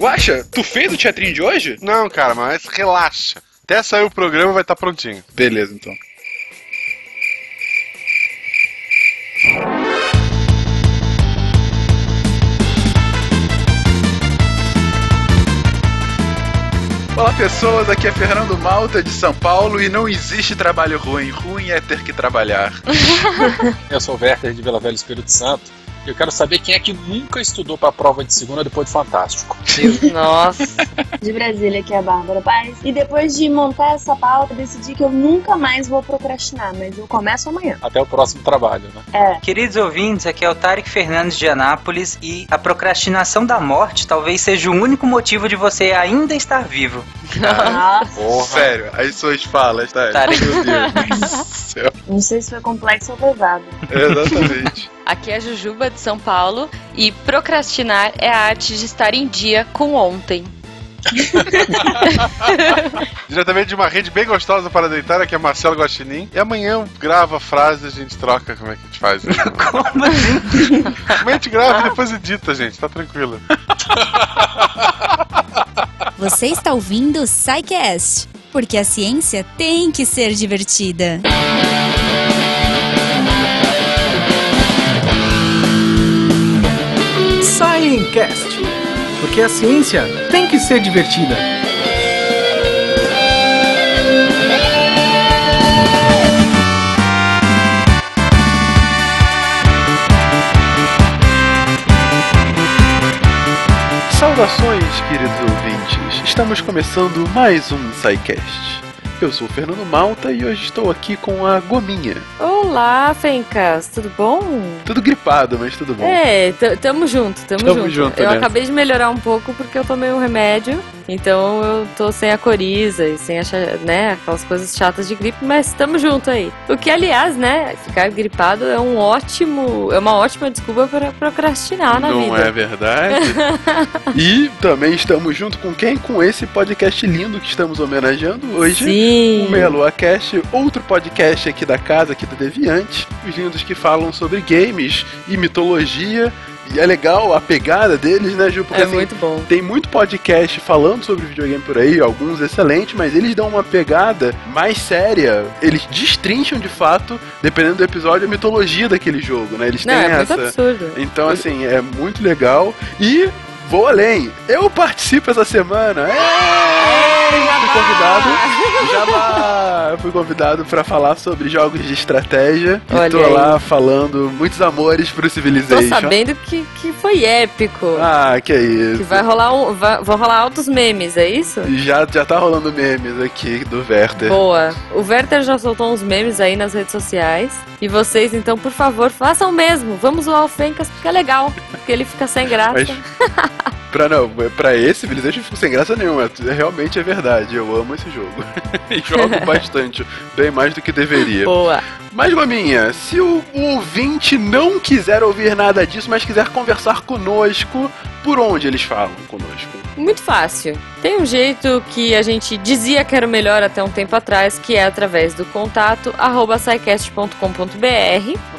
Guaxa, tu fez o teatrinho de hoje? Não, cara, mas relaxa. Até sair o programa vai estar prontinho. Beleza, então. Olá pessoas, aqui é Fernando Malta de São Paulo e não existe trabalho ruim, ruim é ter que trabalhar. Eu sou o Werther de Vila Velha Espírito Santo. Eu quero saber quem é que nunca estudou para a prova de segunda depois de Fantástico. Nossa. De Brasília, que é a Bárbara Paz. E depois de montar essa pauta, decidi que eu nunca mais vou procrastinar, mas eu começo amanhã. Até o próximo trabalho, né? É. Queridos ouvintes, aqui é o Tarek Fernandes de Anápolis e a procrastinação da morte talvez seja o único motivo de você ainda estar vivo. Nossa. Porra. Sério, as suas falas, tá? Tá. Meu Deus do céu. Não sei se foi complexo ou pesado. Exatamente. Aqui é a Jujuba de São Paulo e procrastinar é a arte de estar em dia com ontem. Diretamente de uma rede bem gostosa para deitar, aqui é Marcelo Guaxinim. E amanhã grava frases, a gente troca como é que a gente faz. Como assim? A gente grava e depois edita, gente, tá tranquilo. Você está ouvindo o SciCast, porque a ciência tem que ser divertida. Sciencast, porque a ciência tem que ser divertida. Saudações, queridos ouvintes. Estamos começando mais um SciCast. Eu sou o Fernando Malta e hoje estou aqui com a Gominha. Olá, Fencas, tudo bom? Tudo gripado, mas tudo bom. É, tamo junto, tamo, Tamo junto. junto, eu né? acabei de melhorar um pouco porque eu tomei um remédio, então eu tô sem a coriza e sem a, né, aquelas coisas chatas de gripe, mas tamo junto aí. O que, aliás, né, ficar gripado é um ótimo, é uma ótima desculpa para procrastinar na Não vida. é verdade? e também estamos junto com quem? Com esse podcast lindo que estamos homenageando hoje. Sim. O Lua Cast, outro podcast aqui da casa, aqui do Deviante. Os lindos que falam sobre games e mitologia. E é legal a pegada deles, né, Ju? Porque É assim, muito bom. tem muito podcast falando sobre videogame por aí, alguns excelentes, mas eles dão uma pegada mais séria. Eles destrincham de fato, dependendo do episódio, a mitologia daquele jogo, né? Eles Não, têm é muito essa. absurdo. Então, assim, é muito legal. E vou além. Eu participo essa semana. É, fui convidado. Jabá! Fui convidado pra falar sobre jogos de estratégia. e Olha tô aí. lá falando muitos amores pro Tô Civilization. sabendo que, que foi épico. Ah, que é isso. Que vai rolar um, vai, vão rolar altos memes, é isso? Já, já tá rolando memes aqui do Werther. Boa. O Werther já soltou uns memes aí nas redes sociais. E vocês, então, por favor, façam o mesmo. Vamos zoar o Fencas, porque é legal. Porque ele fica sem graça. Mas pra, não, pra esse Civilization eu fico sem graça nenhuma. Realmente é verdade. Eu amo esse jogo. e jogo bastante. Bem mais do que deveria. Boa. Mas, Gominha, se o, o ouvinte não quiser ouvir nada disso, mas quiser conversar conosco, por onde eles falam conosco? Muito fácil. Tem um jeito que a gente dizia que era o melhor até um tempo atrás, que é através do contato arroba.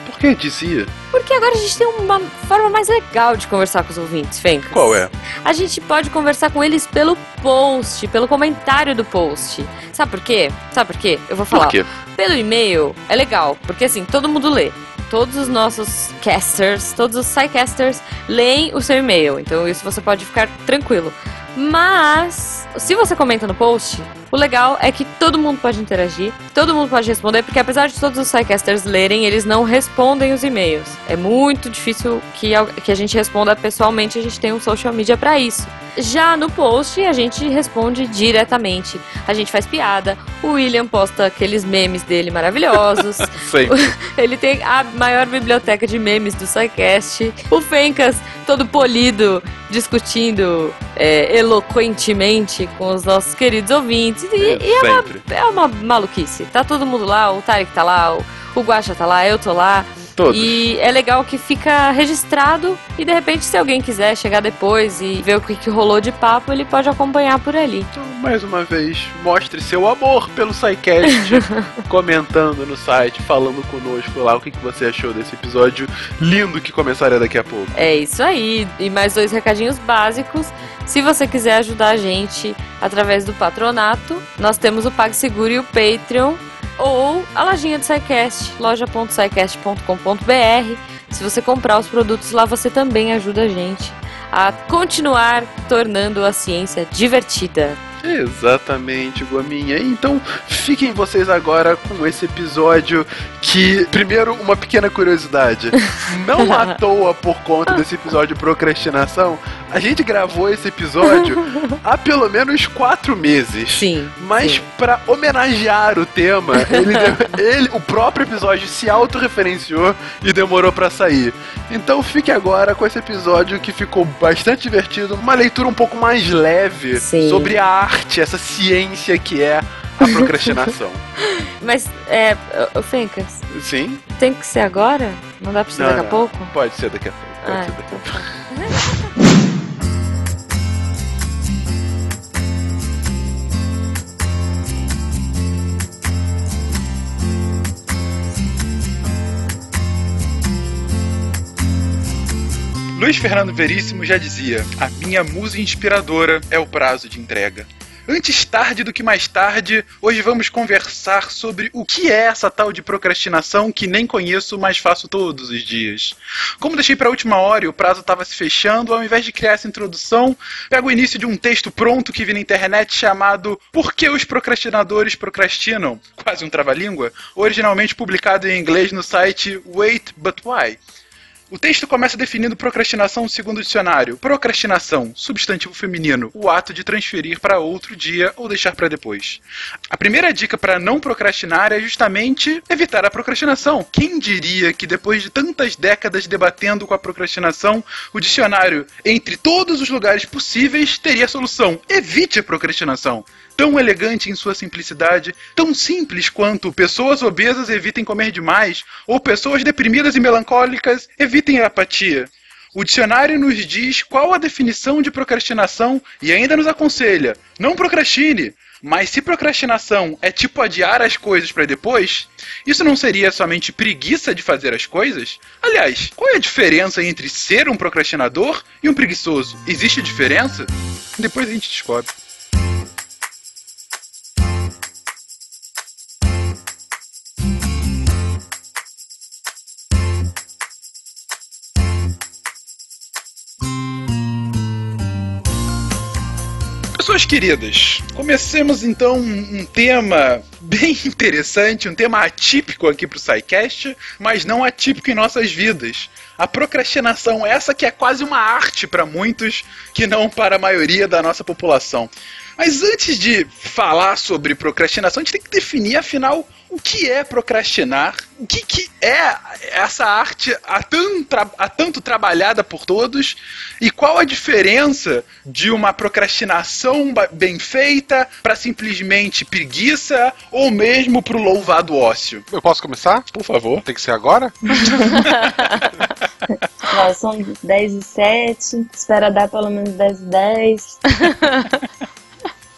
Por que dizia? Porque agora a gente tem uma forma mais legal de conversar com os ouvintes, Fencas. Qual é? A gente pode conversar com eles pelo post, pelo comentário do post. Sabe por quê? Sabe por quê? Eu vou falar. Por quê? Pelo e-mail é legal, porque assim, todo mundo lê. Todos os nossos casters, todos os sidecasters leem o seu e-mail. Então isso você pode ficar tranquilo. Mas, se você comenta no post, o legal é que todo mundo pode interagir, todo mundo pode responder, porque apesar de todos os sidecasters lerem, eles não respondem os e-mails. É muito difícil que, que a gente responda pessoalmente, a gente tem um social media pra isso. Já no post, a gente responde diretamente. A gente faz piada, o William posta aqueles memes dele maravilhosos. Ele tem a maior biblioteca de memes do SciCast. O Fencas, todo polido, discutindo é, eloquentemente com os nossos queridos ouvintes. E, e é, uma, é uma maluquice. Tá todo mundo lá, o Tarek tá lá, o, o Guaxa tá lá, eu tô lá. Todos. E é legal que fica registrado e de repente se alguém quiser chegar depois e ver o que, que rolou de papo, ele pode acompanhar por ali. Então, mais uma vez, mostre seu amor pelo SciCast, comentando no site, falando conosco lá o que, que você achou desse episódio lindo que começará daqui a pouco. É isso aí. E mais dois recadinhos básicos. Se você quiser ajudar a gente através do patronato, nós temos o PagSeguro e o Patreon. Ou a lojinha do SciCast, loja.scicast.com.br. Se você comprar os produtos lá, você também ajuda a gente a continuar tornando a ciência divertida. Exatamente, Gominha. Então, fiquem vocês agora com esse episódio que, primeiro, uma pequena curiosidade. Não à toa por conta desse episódio de procrastinação, a gente gravou esse episódio há pelo menos quatro meses. Sim. Mas pra homenagear o tema, ele, ele- o próprio episódio se autorreferenciou e demorou pra sair. Então fique agora com esse episódio que ficou bastante divertido, uma leitura um pouco mais leve Sim. sobre a arte, essa ciência que é a procrastinação. Mas, é, ô, Fencas, Sim? tem que ser agora? Não dá pra ser Não, daqui a pouco? Pode ser daqui a pouco. Pode Ah, ser daqui a então pouco. tá. Luiz Fernando Veríssimo já dizia: A minha musa inspiradora é o prazo de entrega. Antes tarde do que mais tarde, hoje vamos conversar sobre o que é essa tal de procrastinação que nem conheço, mas faço todos os dias. Como deixei para a última hora e o prazo estava se fechando, ao invés de criar essa introdução, pego o início de um texto pronto que vi na internet chamado Por que os procrastinadores procrastinam? Quase um trava-língua, originalmente publicado em inglês no site Wait But Why. O texto começa definindo procrastinação segundo o dicionário. Procrastinação, substantivo feminino, o ato de transferir para outro dia ou deixar para depois. A primeira dica para não procrastinar é justamente evitar a procrastinação. Quem diria que depois de tantas décadas debatendo com a procrastinação, o dicionário, entre todos os lugares possíveis, teria a solução: evite a procrastinação tão elegante em sua simplicidade, tão simples quanto pessoas obesas evitem comer demais, ou pessoas deprimidas e melancólicas evitem a apatia. O dicionário nos diz qual a definição de procrastinação e ainda nos aconselha: não procrastine. Mas se procrastinação é tipo adiar as coisas para depois, isso não seria somente preguiça de fazer as coisas? Aliás, qual é a diferença entre ser um procrastinador e um preguiçoso? Existe diferença? Depois a gente descobre. Pessoas queridas, comecemos então um tema bem interessante, um tema atípico aqui pro SciCast, mas não atípico em nossas vidas. A procrastinação, essa que é quase uma arte para muitos, que não para a maioria da nossa população. Mas antes de falar sobre procrastinação, a gente tem que definir, afinal, o que é procrastinar, o que, que é essa arte há, tão tra- há tanto trabalhada por todos e qual a diferença de uma procrastinação bem feita para simplesmente preguiça ou mesmo para o louvado ócio. Eu posso começar? Por favor. Tem que ser agora? Ó, são 10 e 7, espera dar pelo menos 10 e 10.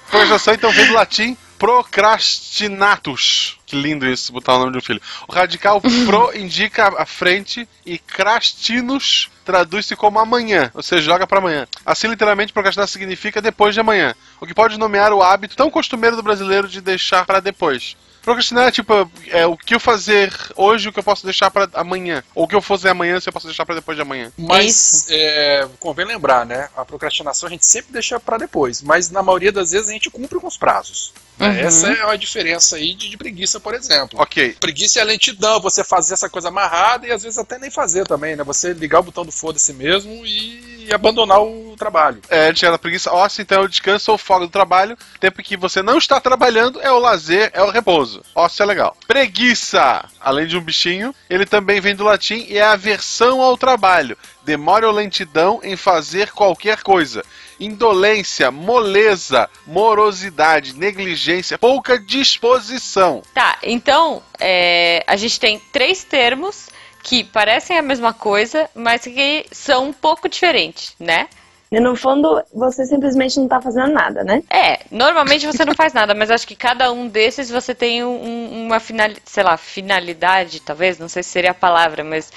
Procrastinação então vem do latim procrastinatus. Que lindo isso, botar o nome de um filho. O radical pro indica a frente e crastinus traduz-se como amanhã, ou seja, joga para amanhã. Assim, literalmente, procrastinar significa depois de amanhã, o que pode nomear o hábito tão costumeiro do brasileiro de deixar para depois. Procrastinar é tipo, é o que eu fazer hoje, o que eu posso deixar para amanhã. Ou o que eu fazer amanhã, se eu posso deixar para depois de amanhã. Mas é, convém lembrar, né? A procrastinação a gente sempre deixa pra depois, mas na maioria das vezes a gente cumpre com os prazos. né? Uhum. Essa é a diferença aí de, de preguiça, por exemplo. Ok. Preguiça é a lentidão, você fazer essa coisa amarrada e às vezes até nem fazer também, né? Você ligar o botão do foda-se mesmo e, abandonar o trabalho. É, antes era preguiça óssea, então o descanso ou folga do trabalho. Tempo que você não está trabalhando é o lazer, é o repouso. Óssea é legal. Preguiça, além de um bichinho, ele também vem do latim e é aversão ao trabalho. Demora ou lentidão em fazer qualquer coisa. Indolência, moleza, morosidade, negligência, pouca disposição. Tá, então é, a gente tem três termos que parecem a mesma coisa, mas que são um pouco diferentes, né? E no fundo, você simplesmente não tá fazendo nada, né? É, normalmente você não faz nada, mas acho que cada um desses você tem um- uma final, sei lá, finalidade, talvez, não sei se seria a palavra, mas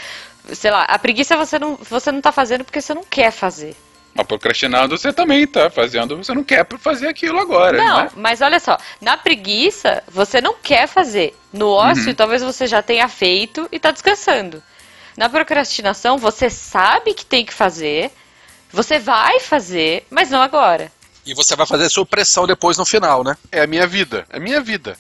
sei lá, a preguiça você não, você não tá fazendo porque você não quer fazer. Mas procrastinando você também tá fazendo, você não quer fazer aquilo agora, Não, né? mas olha só, na preguiça você não quer fazer. No ócio, Uhum. talvez você já tenha feito e tá descansando. Na procrastinação, você sabe que tem que fazer, você vai fazer, mas não agora. E você vai fazer sua pressão depois no final, né? É a minha vida. É a minha vida.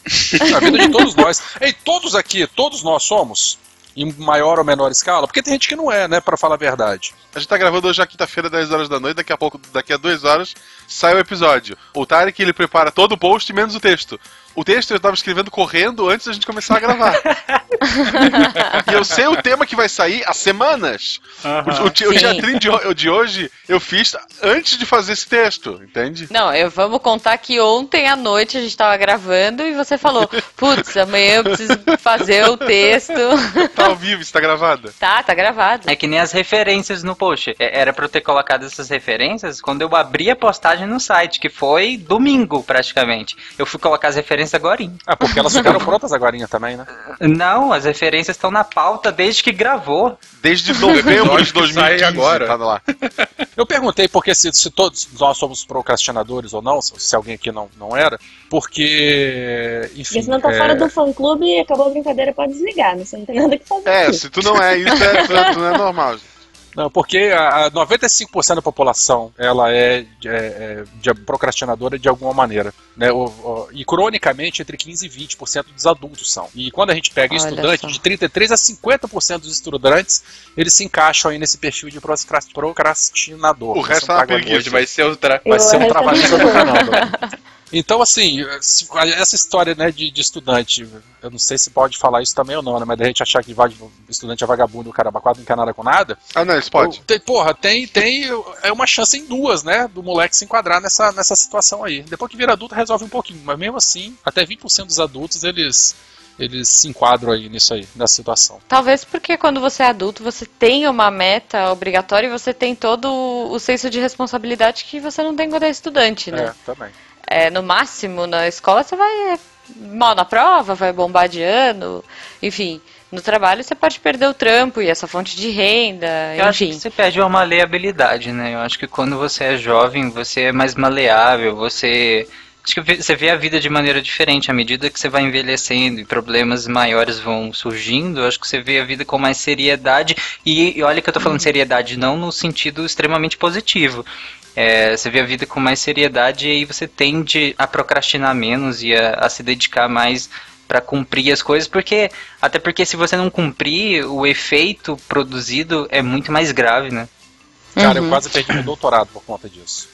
A vida de todos nós. Ei, todos aqui, todos nós somos, em maior ou menor escala, porque tem gente que não é, né, pra falar a verdade. A gente tá gravando hoje à quinta-feira, 10 horas da noite, daqui a pouco, daqui a 2 horas, sai o episódio. O Tarek, ele prepara todo o post, menos o texto. O texto eu tava escrevendo correndo antes da gente começar a gravar. e eu sei o tema que vai sair há semanas. O, o, ti- o teatrinho de, de hoje eu fiz antes de fazer esse texto, entende? Não, eu vamos contar que ontem à noite a gente tava gravando e você falou, putz, amanhã eu preciso fazer o texto. Tá ao vivo, está gravada. tá, tá gravado. É que nem as referências no post. É- Era pra eu ter colocado essas referências quando eu abri a postagem no site, que foi domingo praticamente. Eu fui colocar as referências agora. Ah, porque elas ficaram prontas agora também, né? Não, as referências estão na pauta desde que gravou. Desde novembro de Episódio que sai 2015 agora. tá lá. Eu perguntei porque se, se todos nós somos procrastinadores ou não, se, se alguém aqui não, não era, porque, enfim... Porque senão tá é, fora do fã clube e acabou a brincadeira, pode desligar, né? Você não tem nada que fazer. É, aqui. se tu não é isso, é, tu, tu não é normal. Não, porque a, a 95% da população ela é, é, é de- procrastinadora de alguma maneira. Né? O- o- e cronicamente entre 15% e 20% dos adultos são. E quando a gente pega Olha estudante, só. de 33% a 50% dos estudantes, eles se encaixam aí nesse perfil de procras- procrastinador. O resto é uma preguiça. Vai ser outra. Vai ser um trabalho do canal. Então, assim, essa história né, de, de estudante, eu não sei se pode falar isso também ou não, né? Mas da gente achar que vai, estudante é vagabundo, o caramba, quatro não quer nada com nada. Ah, não, isso pode. Tem, porra, tem, tem é uma chance em duas, né? Do moleque se enquadrar nessa, nessa situação aí. Depois que vira adulto, resolve um pouquinho. Mas mesmo assim, até 20% dos adultos, eles, eles se enquadram aí nisso aí, nessa situação. Talvez porque quando você é adulto, você tem uma meta obrigatória e você tem todo o senso de responsabilidade que você não tem quando é estudante, né? É, também. É, no máximo, na escola você vai é, mal na prova, vai bombar de ano, enfim. No trabalho você pode perder o trampo e essa fonte de renda, Eu acho que enfim. você perde uma maleabilidade, né? Eu acho que quando você é jovem, você é mais maleável, você. Acho que vê- você vê a vida de maneira diferente. À medida que você vai envelhecendo e problemas maiores vão surgindo, acho que você vê a vida com mais seriedade. E, e olha que eu tô falando seriedade não no sentido extremamente positivo. É, você vê a vida com mais seriedade e aí você tende a procrastinar menos e a, a se dedicar mais para cumprir as coisas, porque até porque se você não cumprir, o efeito produzido é muito mais grave, né? Cara, Uhum. eu quase perdi meu doutorado por conta disso.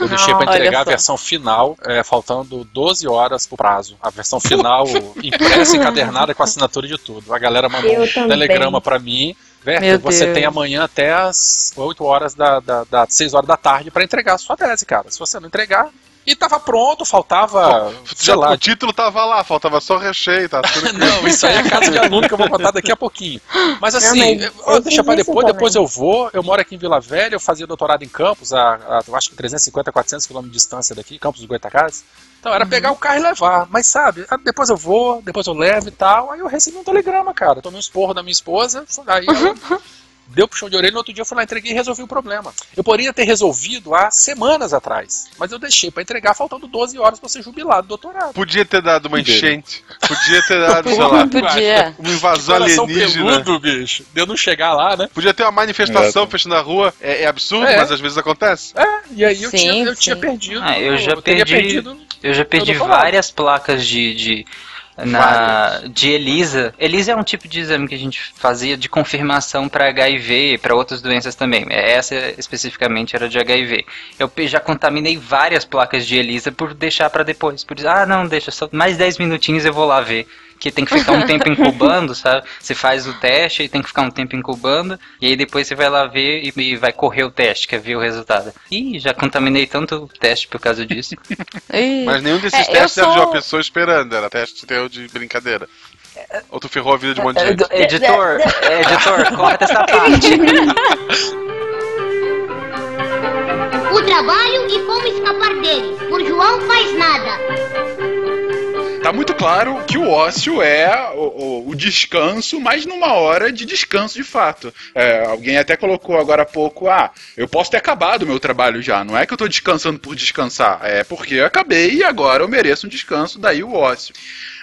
Eu deixei pra Olha entregar a versão final, é, faltando 12 horas pro prazo. A versão final impressa, encadernada com assinatura de tudo. A galera mandou Eu um também. telegrama pra mim. Werther, você Deus. tem amanhã até as 8 horas da, da, da 6 horas da tarde pra entregar a sua tese, cara. Se você não entregar. E tava pronto, faltava. sei lá, o título tava lá, faltava só recheio, tá tudo não, isso aí é caso de aluno que eu vou contar daqui a pouquinho. Mas assim, Não, mas eu- eu deixa pra depois, também. depois eu vou. Eu moro aqui em Vila Velha, eu fazia doutorado em Campos, a, a- eu acho que 350, 400 quilômetros de distância daqui, Campos do Goitacazes. Então era pegar o carro e levar. Mas sabe, depois eu vou, depois eu levo e tal. Aí eu recebi um telegrama, cara. Tomei um esporro da minha esposa, aí ela deu puxão de orelha, no outro dia eu fui lá, entreguei e resolvi o problema. Eu poderia ter resolvido há semanas atrás, mas eu deixei pra entregar faltando 12 horas pra ser jubilado do doutorado. Podia ter dado uma enchente. Podia ter dado, sei lá, Podia. uma invasão alienígena. peludo, bicho. De eu não chegar lá, né? Podia ter uma manifestação Exato. fechando a rua. É, é absurdo, É. mas às vezes acontece. É, e aí eu, Sim, tinha, eu sim. tinha perdido. Ah, eu já teria perdi- perdido. Eu já perdi várias placas de, de, na, de ELISA. ELISA é um tipo de exame que a gente fazia de confirmação para HIV e para outras doenças também. Essa especificamente era de HIV. Eu já contaminei várias placas de ELISA por deixar para depois. Por dizer, ah, não, deixa só mais 10 minutinhos eu vou lá ver. Que tem que ficar um tempo incubando, sabe? Você faz o teste e tem que ficar um tempo incubando. E aí depois você vai lá ver e, e vai correr o teste, quer ver o resultado. Ih, já contaminei tanto o teste por causa disso. Mas nenhum desses É, testes era de sou- uma pessoa esperando, era teste teu de brincadeira. Ou tu ferrou a vida de um monte de É, gente. Editor, é, editor, corta essa parte. O trabalho e como escapar dele. Por João faz nada. Tá muito claro que o ócio é o, o- o descanso, mas numa hora de descanso de fato. É, alguém até colocou agora há pouco, ah, eu posso ter acabado o meu trabalho já. Não é que eu tô descansando por descansar, é porque eu acabei e agora eu mereço um descanso, daí o ócio.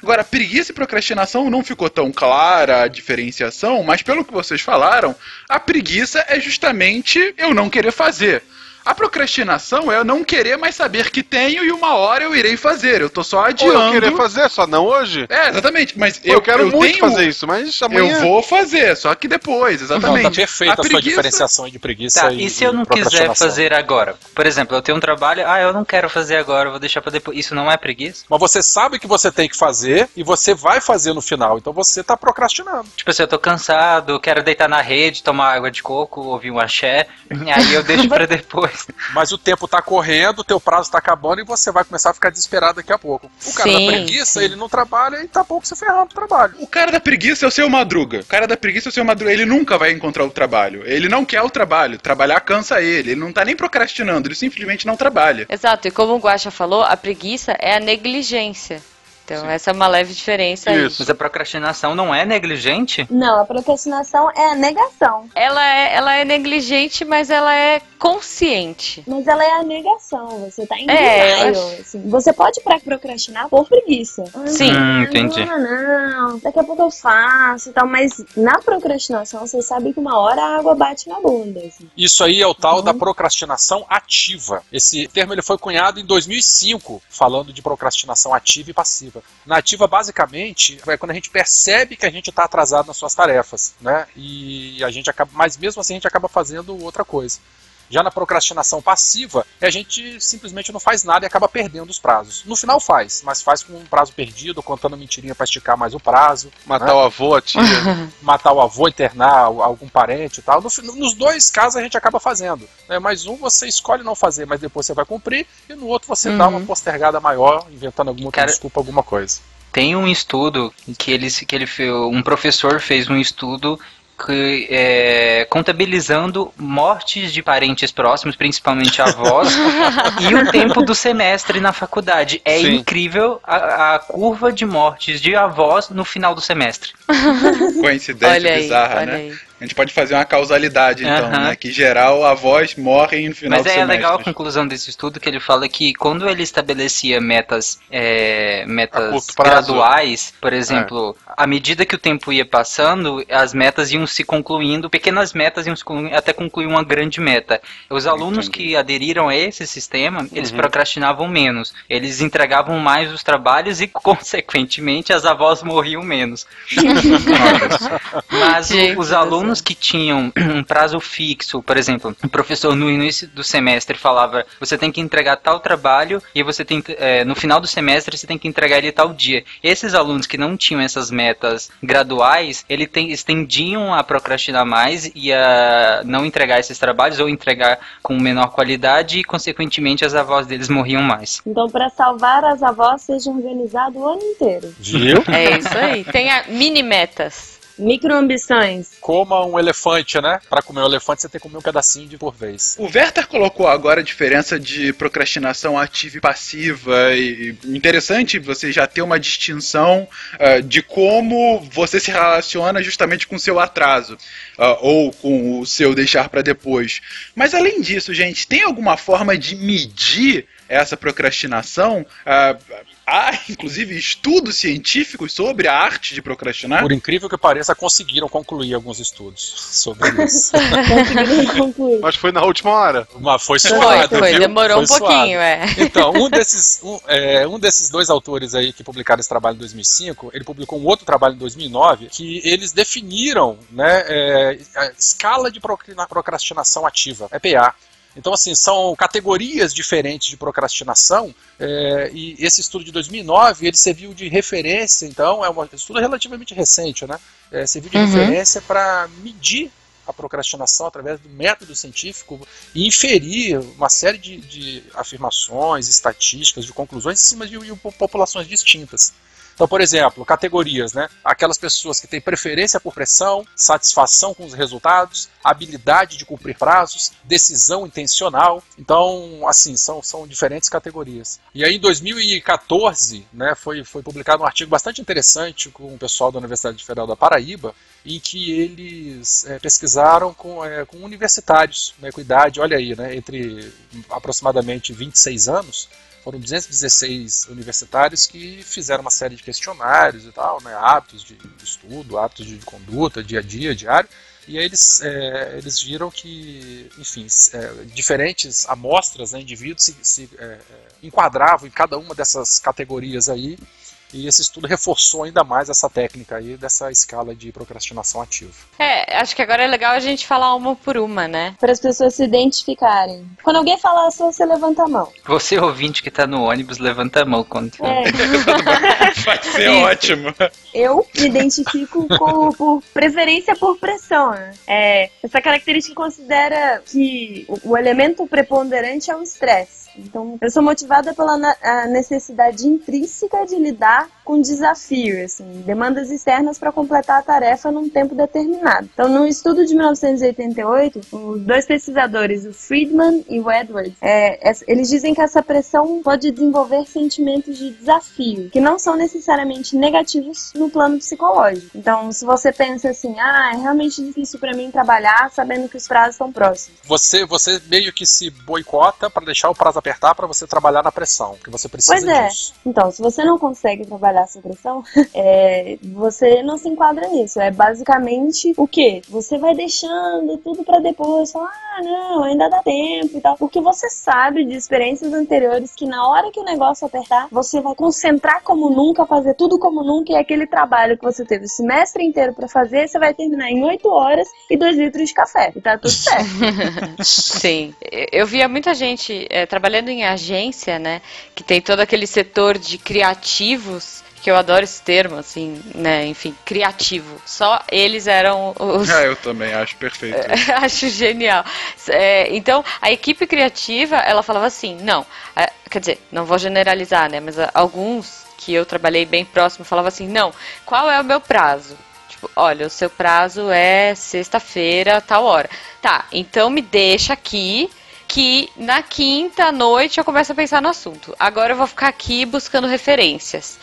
Agora, preguiça e procrastinação não ficou tão clara a diferenciação, mas pelo que vocês falaram, a preguiça é justamente eu não querer fazer. A procrastinação é eu não querer mais saber que tenho e uma hora eu irei fazer. Eu tô só Ou adiando. eu querer fazer, só não hoje. É, exatamente, mas eu, eu, quero eu muito tenho- fazer isso, mas amanhã. Eu vou fazer, só que depois, exatamente. Não, tá perfeita a, sua preguiça- diferenciação aí de preguiça Tá, e, e se eu não quiser fazer agora? Por exemplo, eu tenho um trabalho, ah, eu não quero fazer agora, eu vou deixar pra depois. Isso não é preguiça? Mas você sabe que você tem que fazer e você vai fazer no final, então você tá procrastinando. Tipo assim, eu tô cansado, quero deitar na rede, tomar água de coco, ouvir um axé, aí eu deixo pra depois. Mas o tempo tá correndo, o teu prazo tá acabando e você vai começar a ficar desesperado daqui a pouco. O cara Sim, da preguiça, sim. ele não trabalha e tá pouco se ferrando pro trabalho. O cara da preguiça é o seu madruga. O cara da preguiça é o seu madruga. Ele nunca vai encontrar o trabalho. Ele não quer o trabalho. Trabalhar cansa ele. Ele não tá nem procrastinando, ele simplesmente não trabalha. Exato, e como o Guaxa falou, a preguiça é a negligência. Então, essa é uma leve diferença aí. Mas a procrastinação não é negligente? Não, a procrastinação é a negação. Ela é, ela é negligente, mas ela é consciente. Mas ela é a negação. Você tá em É, denial, assim. Você pode pra procrastinar por preguiça. Ah, Sim. Hum, entendi. Não, não, daqui a pouco eu faço e tal. Mas na procrastinação, você sabe que uma hora a água bate na bunda. assim. Isso aí é o tal da procrastinação ativa. Esse termo ele foi cunhado em 2005, falando de procrastinação ativa e passiva. Na ativa, basicamente, é quando a gente percebe que a gente está atrasado nas suas tarefas, né? E a gente acaba, mas mesmo assim a gente acaba fazendo outra coisa. Já na procrastinação passiva, a gente simplesmente não faz nada e acaba perdendo os prazos. No final faz, mas faz com um prazo perdido, contando mentirinha para esticar mais o prazo. Matar né? o avô, a tia. matar o avô, internar algum parente e tal. No nos dois casos a gente acaba fazendo. Né? Mas um você escolhe não fazer, mas depois você vai cumprir, e no outro você dá uma postergada maior, inventando alguma Cara- desculpa, alguma coisa. Tem um estudo que ele, que ele fez, um professor fez um estudo que, é, contabilizando mortes de parentes próximos, principalmente avós, e o tempo do semestre na faculdade. É Sim. incrível a, a curva de mortes de avós no final do semestre. Coincidência Olha aí, bizarra, olha né? aí. A gente pode fazer uma causalidade, então, Aham. né? Que em geral avós morrem no final Mas do é semestre. legal a conclusão desse estudo que ele fala que quando ele estabelecia metas, é, metas graduais, por exemplo, à medida que o tempo ia passando, as metas iam se concluindo, pequenas metas iam se concluindo, até concluir uma grande meta. Os alunos que aderiram a esse sistema, eles procrastinavam menos, eles entregavam mais os trabalhos e, consequentemente, as avós morriam menos. Mas Gente os do alunos que tinham um prazo fixo, por exemplo, o professor no início do semestre falava: você tem que entregar tal trabalho e você tem que, é, no final do semestre você tem que entregar ele tal dia. Esses alunos que não tinham essas metas graduais, ele tem, eles tendiam a procrastinar mais e a não entregar esses trabalhos ou entregar com menor qualidade e, consequentemente, as avós deles morriam mais. Então, pra salvar as avós, seja organizado o ano inteiro. Viu? É isso aí. Tem a mini metas. Microambições. Coma um elefante, né? Pra comer um elefante você tem que comer um pedacinho de por vez. O Werther colocou agora a diferença de procrastinação ativa e passiva. E interessante você já ter uma distinção ah, de como você se relaciona justamente com o seu atraso. ah, ou com o seu deixar para depois. Mas além disso, gente, tem alguma forma de medir essa procrastinação? Ah, há, inclusive, estudos científicos sobre a arte de procrastinar? Por incrível que pareça, conseguiram concluir alguns estudos sobre isso. Conseguiram concluir. Mas foi na última hora. Mas foi Foi, suado, foi. viu? Demorou um Foi suado. pouquinho, é. Então, um desses, um, é, um desses dois autores aí que publicaram esse trabalho em 2005, ele publicou um outro trabalho em 2009, que eles definiram né, é, a escala de procrastinação ativa, EPA. Então, assim, são categorias diferentes de procrastinação, é, e esse estudo de 2009, ele serviu de referência, então, é um estudo relativamente recente, né? É, serviu de Uhum. referência para medir a procrastinação através do método científico e inferir uma série de, de afirmações, estatísticas, de conclusões em cima de, de populações distintas. Então, por exemplo, categorias, né? Aquelas pessoas que têm preferência por pressão, satisfação com os resultados, habilidade de cumprir prazos, decisão intencional. Então, assim, são, são diferentes categorias. E aí, em 2014, né, foi, foi publicado um artigo bastante interessante com o pessoal da Universidade Federal da Paraíba, em que eles é, pesquisaram com, é, com universitários, né, com idade, olha aí, né, entre aproximadamente 26 anos, foram 216 universitários que fizeram uma série de questionários e tal, né, hábitos de estudo, hábitos de conduta, dia a dia, diário, e aí eles, é, eles viram que, enfim, é, diferentes amostras, né, indivíduos se, se é, enquadravam em cada uma dessas categorias aí, e esse estudo reforçou ainda mais essa técnica aí dessa escala de procrastinação ativa. É, acho que agora é legal a gente falar uma por uma, né? Para as pessoas se identificarem. Quando alguém falar só você levanta a mão. Você ouvinte que tá no ônibus, levanta a mão quando. É. Vai ser ótimo. Eu me identifico com, por preferência por pressão. Né? É, essa característica considera que o, o elemento preponderante é o estresse. Então, eu sou motivada pela necessidade intrínseca de lidar com desafio, assim, demandas externas para completar a tarefa num tempo determinado. Então, no estudo de 1988, os dois pesquisadores, o Friedman e o Edwards, é, es- eles dizem que essa pressão pode desenvolver sentimentos de desafio, que não são necessariamente negativos no plano psicológico. Então, se você pensa assim, ah, é realmente difícil para mim trabalhar sabendo que os prazos estão próximos. Você, você meio que se boicota para deixar o prazo apertar para você trabalhar na pressão, porque você precisa Pois é. disso. Então, se você não consegue trabalhar essa pressão, é, você não se enquadra nisso. É basicamente o quê? Você vai deixando tudo pra depois. Ah, não, ainda dá tempo e tal. Porque você sabe de experiências anteriores que na hora que o negócio apertar, você vai concentrar como nunca, fazer tudo como nunca e aquele trabalho que você teve o semestre inteiro pra fazer, você vai terminar em 8 horas e 2 litros de café. E tá tudo certo. Sim. Eu via muita gente é, trabalhando em agência, né? Que tem todo aquele setor de criativos, que eu adoro esse termo, assim, né? Enfim, criativo. Só eles eram os. Ah, eu também acho perfeito. Acho genial. É, então, a equipe criativa, ela falava assim, não, é, quer dizer, não vou generalizar, né? Mas ah, alguns que eu trabalhei bem próximo falavam assim, não, qual é o meu prazo? Tipo, olha, o seu prazo é sexta-feira, tal hora. Tá, então me deixa aqui que na quinta noite eu começo a pensar no assunto. Agora eu vou ficar aqui buscando referências.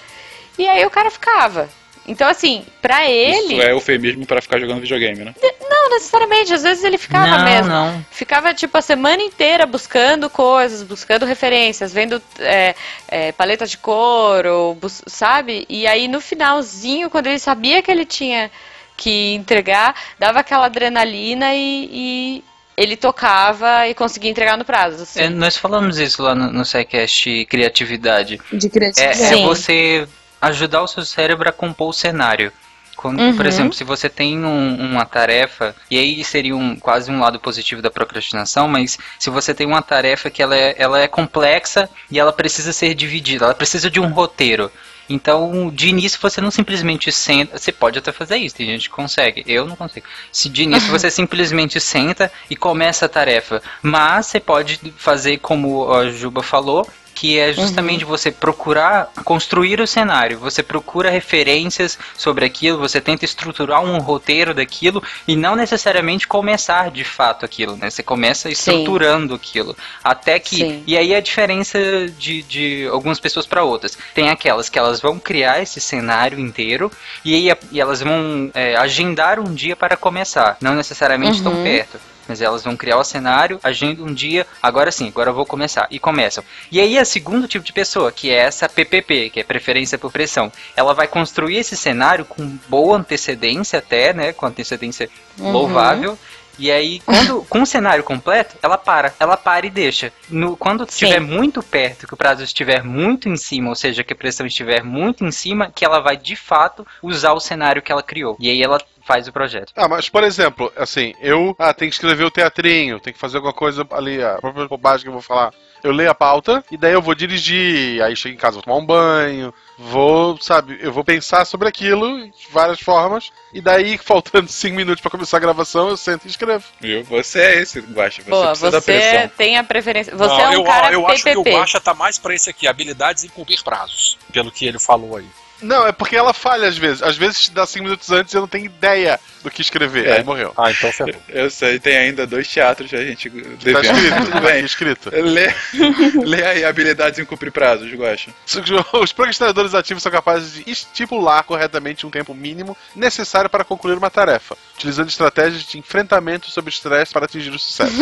E aí o cara ficava. Então, assim, pra ele. Isso é eufemismo para ficar jogando videogame, né? Não, necessariamente. Às vezes ele ficava Não, mesmo. não. Ficava, tipo, a semana inteira buscando coisas, buscando referências, vendo é, é, paleta de couro, sabe? E aí no finalzinho, quando ele sabia que ele tinha que entregar, dava aquela adrenalina e, e ele tocava e conseguia entregar no prazo. assim. É, nós falamos isso lá no, no SciCast Criatividade. De É, criatividade. é Sim. você ajudar o seu cérebro a compor o cenário. Quando, Uhum. Por exemplo, se você tem um- uma tarefa, e aí seria um, quase um lado positivo da procrastinação, mas se você tem uma tarefa que ela é, ela é complexa e ela precisa ser dividida, ela precisa de um roteiro. Então, de início, você não simplesmente senta. Você pode até fazer isso, tem gente que consegue. Eu não consigo. Se de início você simplesmente senta e começa a tarefa. Mas você pode fazer como a Juba falou, que é justamente você procurar construir o cenário, você procura referências sobre aquilo, você tenta estruturar um roteiro daquilo e não necessariamente começar de fato aquilo, né? Você começa estruturando aquilo. Até que. Sim. E aí a diferença de, de algumas pessoas para outras. Tem aquelas que elas vão criar esse cenário inteiro e aí e elas vão é, agendar um dia para começar. Não necessariamente Uhum. perto. Mas elas vão criar o cenário, agendam um dia, agora sim, agora eu vou começar. E começam. E aí, a segundo tipo de pessoa, que é essa PPP, que é preferência por pressão, ela vai construir esse cenário com boa antecedência até, né? Com antecedência Uhum. louvável. E aí, quando, com o cenário completo, ela para. Ela para e deixa. No, quando estiver muito perto, que o prazo estiver muito em cima, ou seja, que a pressão estiver muito em cima, que ela vai de fato usar o cenário que ela criou. E aí ela faz o projeto. Ah, mas por exemplo, assim, eu ah, tenho que escrever o teatrinho, tenho que fazer alguma coisa ali, a própria bobagem que eu vou falar. Eu leio a pauta e daí eu vou dirigir, aí chego em casa, vou tomar um banho, vou, sabe, eu vou pensar sobre aquilo de várias formas, e daí, faltando cinco minutos pra começar a gravação, eu sento e escrevo. Viu? Você é esse, Guaxa. Você Boa, precisa da você pressão. tem a preferência. Você Não, é um eu, cara eu acho que o. Guaxa tá mais pra esse aqui, habilidades em cumprir prazos, pelo que ele falou aí. Não, é porque ela falha às vezes. Às vezes dá 5 minutos antes e eu não tenho ideia do que escrever. É. Aí morreu. Ah, então ferrou. Eu sei, tem ainda dois teatros a gente Tá devendo. escrito, Tudo tá bem. escrito. Lê, lê aí habilidades em cumprir prazos, Guaxa. Os procrastinadores ativos são capazes de estipular corretamente um tempo mínimo necessário para concluir uma tarefa, utilizando estratégias de enfrentamento sob estresse para atingir o sucesso.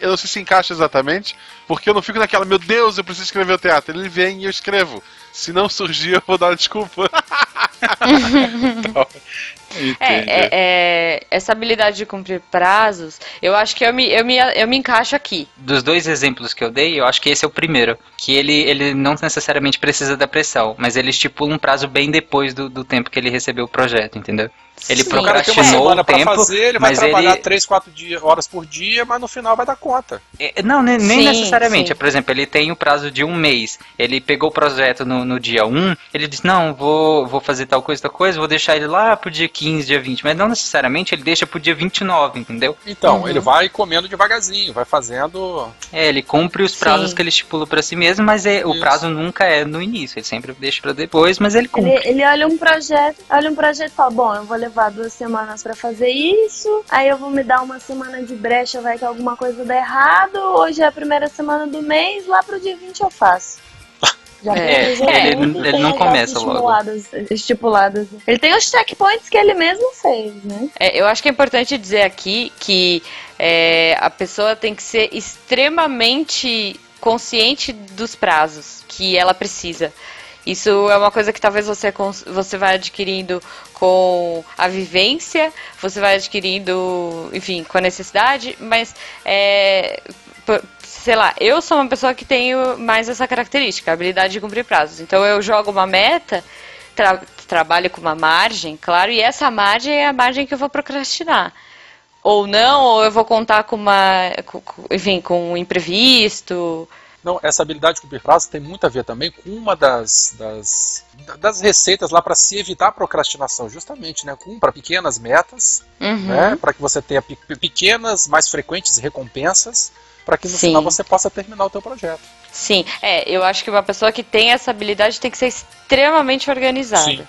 eu não sei se encaixa exatamente, porque eu não fico naquela, meu Deus, eu preciso escrever o teatro. Ele vem e eu escrevo. Se não surgir, eu vou dar desculpa. É, é, é, essa habilidade de cumprir prazos, eu acho que eu me, eu me, eu me encaixo aqui. Dos dois exemplos que eu dei, eu acho que esse é o primeiro. Que ele, ele não necessariamente precisa da pressão, mas ele estipula um prazo bem depois do, do tempo que ele recebeu o projeto, entendeu? Ele Sim, o cara tem uma procrastinou o pra tempo, fazer, ele vai mas trabalhar ele... 3, 4 dias, horas por dia, mas no final vai dar conta. É, Não, ne- nem Sim, necessariamente. sim. Por exemplo, ele tem o prazo de um mês. Ele pegou o projeto no, no dia 1, ele disse, não, vou, vou fazer tal coisa, tal coisa, vou deixar ele lá pro dia 15, dia 20. Mas não necessariamente ele deixa pro dia 29, entendeu? Então, Uhum. ele vai comendo devagarzinho, vai fazendo. É, ele cumpre os prazos Sim. que ele estipula pra si mesmo, mas é- o prazo nunca é no início. Ele sempre deixa pra depois, mas ele cumpre. Ele, ele olha um projeto, olha um projeto e fala, bom, eu vou levar duas semanas pra fazer isso, aí eu vou me dar uma semana de brecha, vai que alguma coisa dá errado, hoje é a primeira semana do mês, lá pro dia 20 eu faço. Já É, ele- ele tem não começa datas logo. Estipuladas. Ele tem os checkpoints que ele mesmo fez, né? É, eu acho que é importante dizer aqui que é, a pessoa tem que ser extremamente consciente dos prazos que ela precisa. Isso é uma coisa que talvez você, você vai adquirindo com a vivência, você vai adquirindo, enfim, com a necessidade, mas é, sei lá, eu sou uma pessoa que tenho mais essa característica, a habilidade de cumprir prazos. Então eu jogo uma meta, tra- trabalho com uma margem, claro, e essa margem é a margem que eu vou procrastinar. Ou não, ou eu vou contar com uma, com- enfim, com um imprevisto. Não, essa habilidade de cumprir prazos tem muito a ver também com uma das, das, das receitas lá para se evitar a procrastinação, justamente, né? Cumpra pequenas metas, Uhum. né? Para que você tenha pe- pequenas, mais frequentes recompensas, para que no Sim. final você possa terminar o teu projeto. Sim, é, eu acho que uma pessoa que tem essa habilidade tem que ser extremamente organizada. Sim.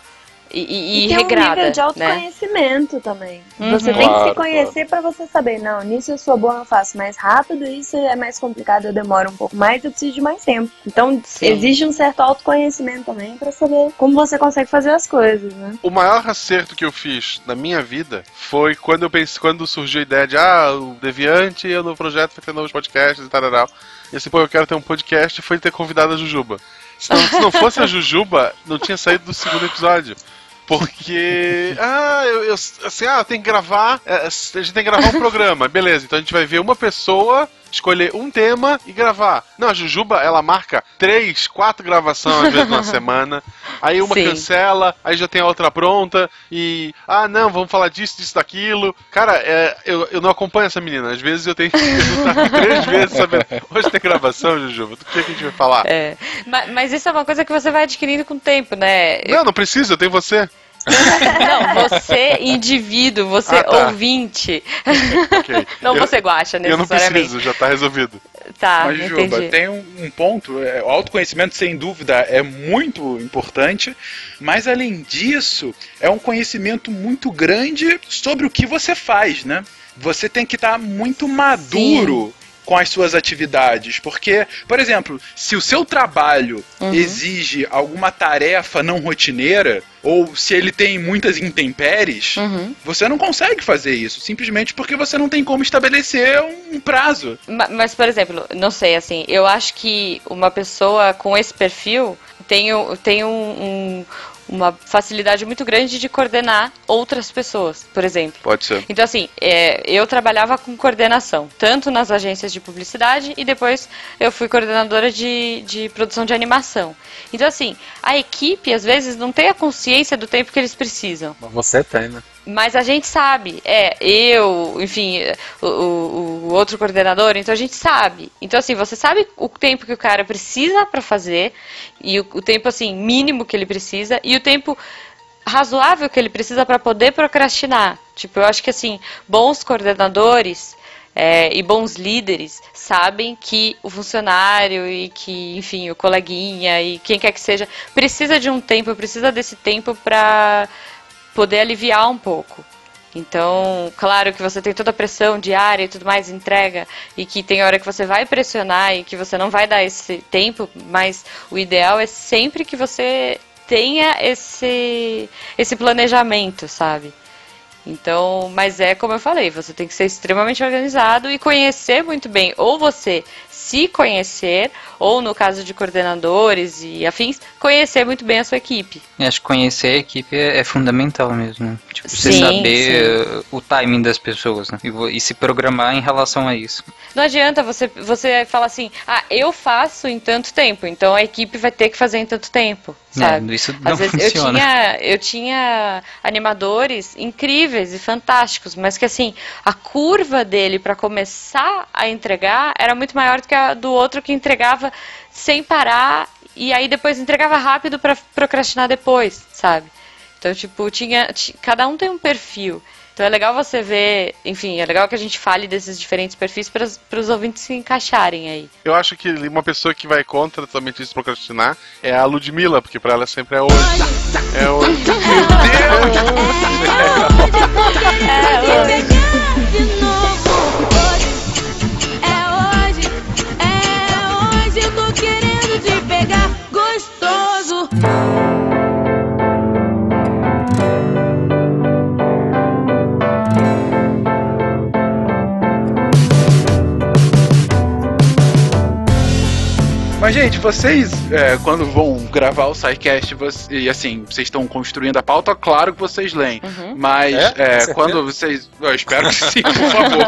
E, e, e tem um regrada, nível de né? autoconhecimento também. Uhum. Você tem que Claro, se conhecer pra você saber, não, nisso eu sou bom, eu faço mais rápido, isso é mais complicado, eu demoro um pouco mais, eu preciso de mais tempo. Então, Sim. exige um certo autoconhecimento também pra saber como você consegue fazer as coisas, né? O maior acerto que eu fiz na minha vida foi quando eu pensei, quando surgiu a ideia de ah, o Deviante e eu no projeto vai ter novos podcasts e tal. E assim, pô, eu quero ter um podcast, foi ter convidado a Jujuba. Se não, se não fosse a Jujuba, não tinha saído do segundo episódio. Porque. Ah, eu, eu- assim, ah, tem que gravar. é, A gente tem que gravar um programa. Beleza, então a gente vai ver uma pessoa, escolher um tema e gravar. Não, a Jujuba, ela marca três, quatro gravações às vezes na semana. Aí uma Sim. cancela, aí já tem a outra pronta. E. Ah, não, vamos falar disso, disso, daquilo. Cara, é, eu, eu não acompanho essa menina. Às vezes eu tenho que perguntar três vezes sabendo. Hoje tem gravação, Jujuba? Do que, que a gente vai falar? É. Ma- Mas, isso é uma coisa que você vai adquirindo com o tempo, né? Não, não precisa, eu tenho você. Não, você, indivíduo, você, Ah, tá. ouvinte. Ok. Não Eu- você guacha, Eu não necessariamente. preciso, já tá resolvido. Tá, Mas, Juba, entendi. tem um, um ponto, é, o autoconhecimento, sem dúvida, é muito importante, mas além disso, é um conhecimento muito grande sobre o que você faz, né? Você tem que estar muito maduro com as suas atividades, porque, por exemplo, se o seu trabalho Uhum. exige alguma tarefa não rotineira, ou se ele tem muitas intempéries, Uhum. você não consegue fazer isso, simplesmente porque você não tem como estabelecer um prazo. Ma- Mas, por exemplo, não sei, assim, eu acho que uma pessoa com esse perfil tem, tem um- um- uma facilidade muito grande de coordenar outras pessoas, por exemplo. Pode ser. Então, assim, é, eu trabalhava com coordenação, tanto nas agências de publicidade e depois eu fui coordenadora de, de produção de animação. Então, assim, a equipe, às vezes, não tem a consciência do tempo que eles precisam. Mas você tem, né? Mas a gente sabe, é, eu, enfim, o, o- o outro coordenador, então a gente sabe. Então, assim, você sabe o tempo que o cara precisa pra fazer, e o, o tempo, assim, mínimo que ele precisa, e o tempo razoável que ele precisa pra poder procrastinar. Tipo, eu acho que, assim, bons coordenadores é, e bons líderes sabem que o funcionário e que, enfim, o coleguinha e quem quer que seja precisa de um tempo, precisa desse tempo para poder aliviar um pouco. Então, claro que você tem toda a pressão diária e tudo mais, entrega, e que tem hora que você vai pressionar e que você não vai dar esse tempo, mas o ideal é sempre que você tenha esse, esse planejamento, sabe? Então, mas é como eu falei, você tem que ser extremamente organizado e conhecer muito bem, ou você se conhecer, ou no caso de coordenadores e afins, conhecer muito bem a sua equipe. Eu acho que conhecer a equipe é, é fundamental mesmo. Tipo, você Sim, saber sim. uh, o timing das pessoas, né? E, e se programar em relação a isso. Não adianta você, você falar assim, ah, eu faço em tanto tempo, então a equipe vai ter que fazer em tanto tempo, sabe? É, isso não Às vezes eu funciona. tinha, eu tinha animadores incríveis e fantásticos, mas que assim, a curva dele para começar a entregar era muito maior do que a do outro que entregava sem parar e aí depois entregava rápido para procrastinar depois, sabe? Então, tipo, tinha, ti- cada um tem um perfil. Então é legal você ver, enfim, é legal que a gente fale desses diferentes perfis para os ouvintes se encaixarem aí. Eu acho que uma pessoa que vai contra totalmente isso procrastinar é a Ludmilla, porque pra ela sempre é hoje. É hoje. É Mas, gente, vocês, é, quando vão gravar o SciCast, você- e assim, vocês estão construindo a pauta, claro que vocês leem. Uhum. Mas, É? É, quando vocês. Eu espero que sim, por favor.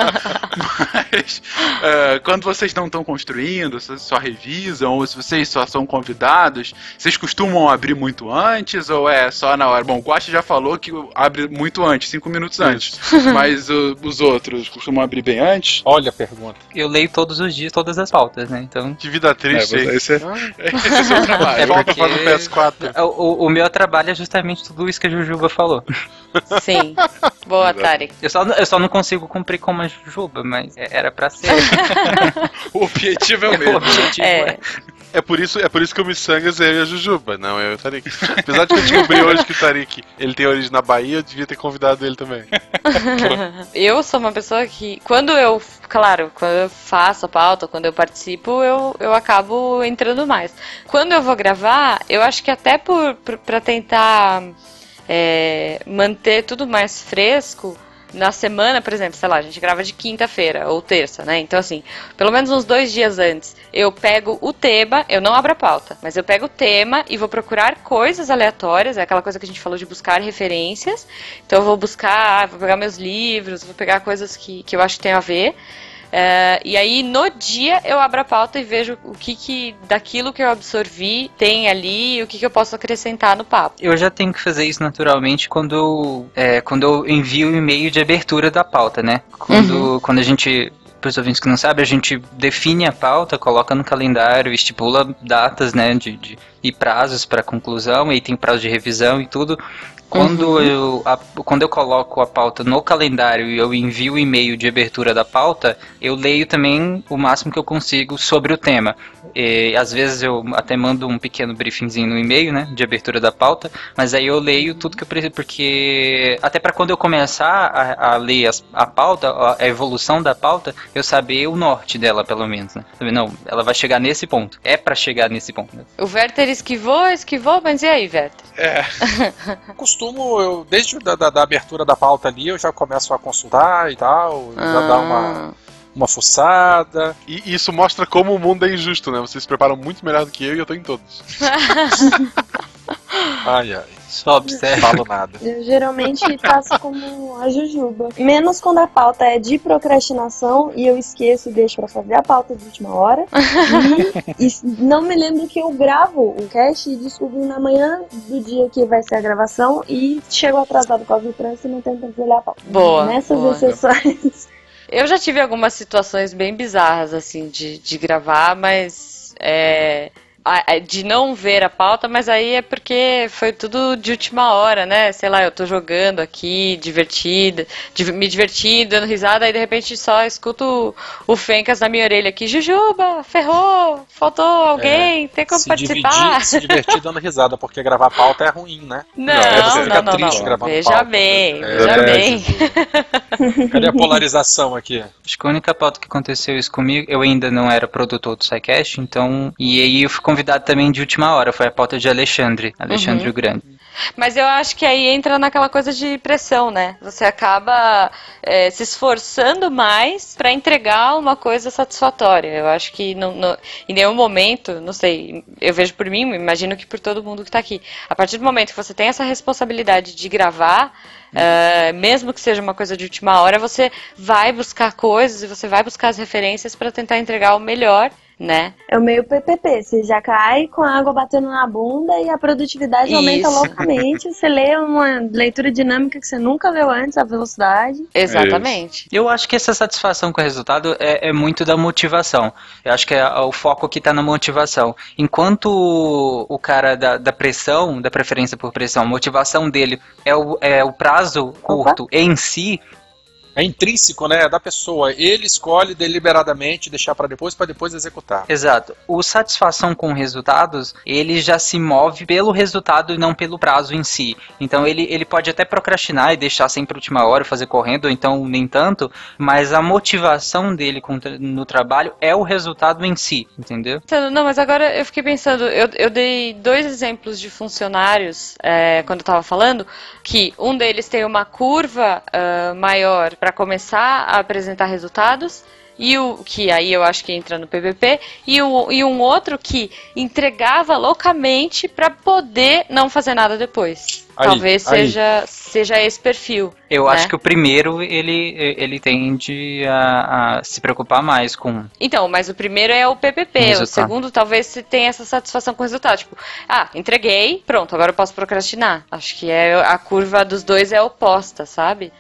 Mas, é, quando vocês não estão construindo, vocês só revisam, ou se vocês só são convidados, vocês costumam abrir muito antes, ou é só na hora? Bom, o Guache já falou que abre muito antes, cinco minutos antes. Mas o- os outros costumam abrir bem antes? Olha a pergunta. Eu leio todos os dias todas as pautas, né? Então. Que vida triste, hein? esse é, esse é o seu trabalho. É Volta porque- para o PS4. O, o- o meu trabalho é justamente tudo isso que a Jujuba falou. Sim. Boa, Tarek. Eu só, eu só não consigo cumprir como a Jujuba, mas é- era pra ser. O objetivo é o O mesmo. objetivo É. É por isso, é por isso que o Missangas é a Jujuba, não eu e o Tarik. Apesar de que eu descobri hoje que o Tarik ele tem origem na Bahia, eu devia ter convidado ele também. Eu sou uma pessoa que, quando eu, claro, quando eu faço a pauta, quando eu participo, eu, eu acabo entrando mais. Quando eu vou gravar, eu acho que até por, por para tentar é, manter tudo mais fresco. Na semana, por exemplo, sei lá, a gente grava de quinta-feira ou terça, né? Então, assim, pelo menos uns dois dias antes, eu pego o tema, eu não abro a pauta, mas eu pego o tema e vou procurar coisas aleatórias, é aquela coisa que a gente falou de buscar referências. Então, eu vou buscar, vou pegar meus livros, vou pegar coisas que, que eu acho que tem a ver. É, e aí, no dia, eu abro a pauta e vejo o que, que daquilo que eu absorvi tem ali e o que, que eu posso acrescentar no papo. Eu já tenho que fazer isso naturalmente quando eu, é, quando eu envio o e-mail de abertura da pauta, né? Quando, quando a gente. Para os ouvintes que não sabem, a gente define a pauta, coloca no calendário, estipula datas né, de, de- e prazos para conclusão, e aí tem prazo de revisão e tudo. Quando, Uhum. eu, a- quando eu coloco a pauta no calendário e eu envio o e-mail de abertura da pauta, eu leio também o máximo que eu consigo sobre o tema. E, às vezes eu até mando um pequeno briefingzinho no e-mail, né, de abertura da pauta, mas aí eu leio tudo que eu preciso, porque até para quando eu começar a, a ler as- a pauta, a, a evolução da pauta, eu saber o norte dela, pelo menos, né? Não, ela vai chegar nesse ponto. É para chegar nesse ponto. Né? O Werther esquivou, esquivou, mas e aí, Werther? É. Eu costumo, eu, desde da, da, da abertura da pauta ali, eu já começo a consultar e tal, já Ah. dar uma, uma fuçada. E isso mostra como o mundo é injusto, né? Vocês se preparam muito melhor do que eu e eu tô em todos. Ai, ai. Só observa. Falo nada. Eu geralmente faço como a Jujuba. Menos quando a pauta é de procrastinação e eu esqueço e deixo pra fazer a pauta de última hora. E, e não me lembro que eu gravo o cast e descubro na manhã do dia que vai ser a gravação e chego atrasado por causa do trânsito e não tenho tempo de olhar a pauta. Boa, Nessas boa. exceções. Eu já tive algumas situações bem bizarras, assim, de, de gravar, mas é, a- a- de não ver a pauta, mas aí é porque foi tudo de última hora, né? Sei lá, eu tô jogando aqui, divertida, div- me divertindo, dando risada, aí de repente só escuto o, Fencas na minha orelha aqui, Jujuba, ferrou, faltou alguém, tem como se participar? dividir, se divertir dando risada, porque gravar pauta é ruim, né? Não, Aí você não, fica não, triste não. gravando Veja pauta. bem, É, veja é, bem. Cadê a polarização aqui? Acho que a única pauta que aconteceu isso comigo, eu ainda não era produtor do SciCast, então. E aí eu fui convidado também de última hora, foi a pauta de Alexandre, Alexandre Uhum. o Grande. Mas eu acho que aí entra naquela coisa de pressão, né? Você acaba é, se esforçando mais pra entregar uma coisa satisfatória. Eu acho que não, não- em nenhum momento, não sei, eu vejo por mim, imagino que por todo mundo que tá aqui. A partir do momento que você tem essa responsabilidade de gravar, é, mesmo que seja uma coisa de última hora, você vai buscar coisas e você vai buscar as referências pra tentar entregar o melhor, né? É o meio PPP, você já cai com a água batendo na bunda e a produtividade aumenta Isso. loucamente. Você lê uma leitura dinâmica que você nunca viu antes, a velocidade. Exatamente. Eu acho que essa satisfação com o resultado é, é muito da motivação. Eu acho que é, o foco aqui está na motivação. Enquanto o, o cara da, da pressão, da preferência por pressão, a motivação dele é o, é o prazo curto em si, É intrínseco, né? É da pessoa. Ele escolhe deliberadamente deixar pra depois, pra depois executar. Exato. O satisfação com resultados, ele já se move pelo resultado e não pelo prazo em si. Então ele, ele pode até procrastinar e deixar sempre a última hora, fazer correndo, ou então nem tanto, mas a motivação dele no trabalho é o resultado em si, entendeu? Não, mas agora eu fiquei pensando, eu, eu dei dois exemplos de funcionários é, quando eu tava falando, que um deles tem uma curva ah, maior para começar a apresentar resultados, e o que aí eu acho que entra no PVP, e, o, e um outro que entregava loucamente para poder não fazer nada depois. Aí, Talvez aí. seja seja esse perfil. Eu né? acho que o primeiro, ele, ele tende a, a se preocupar mais com... Então, mas o primeiro é o PPP, o Resultado. segundo talvez você tenha essa satisfação com o resultado. Tipo, ah, entreguei, pronto, agora eu posso procrastinar. Acho que é a curva dos dois é oposta, sabe?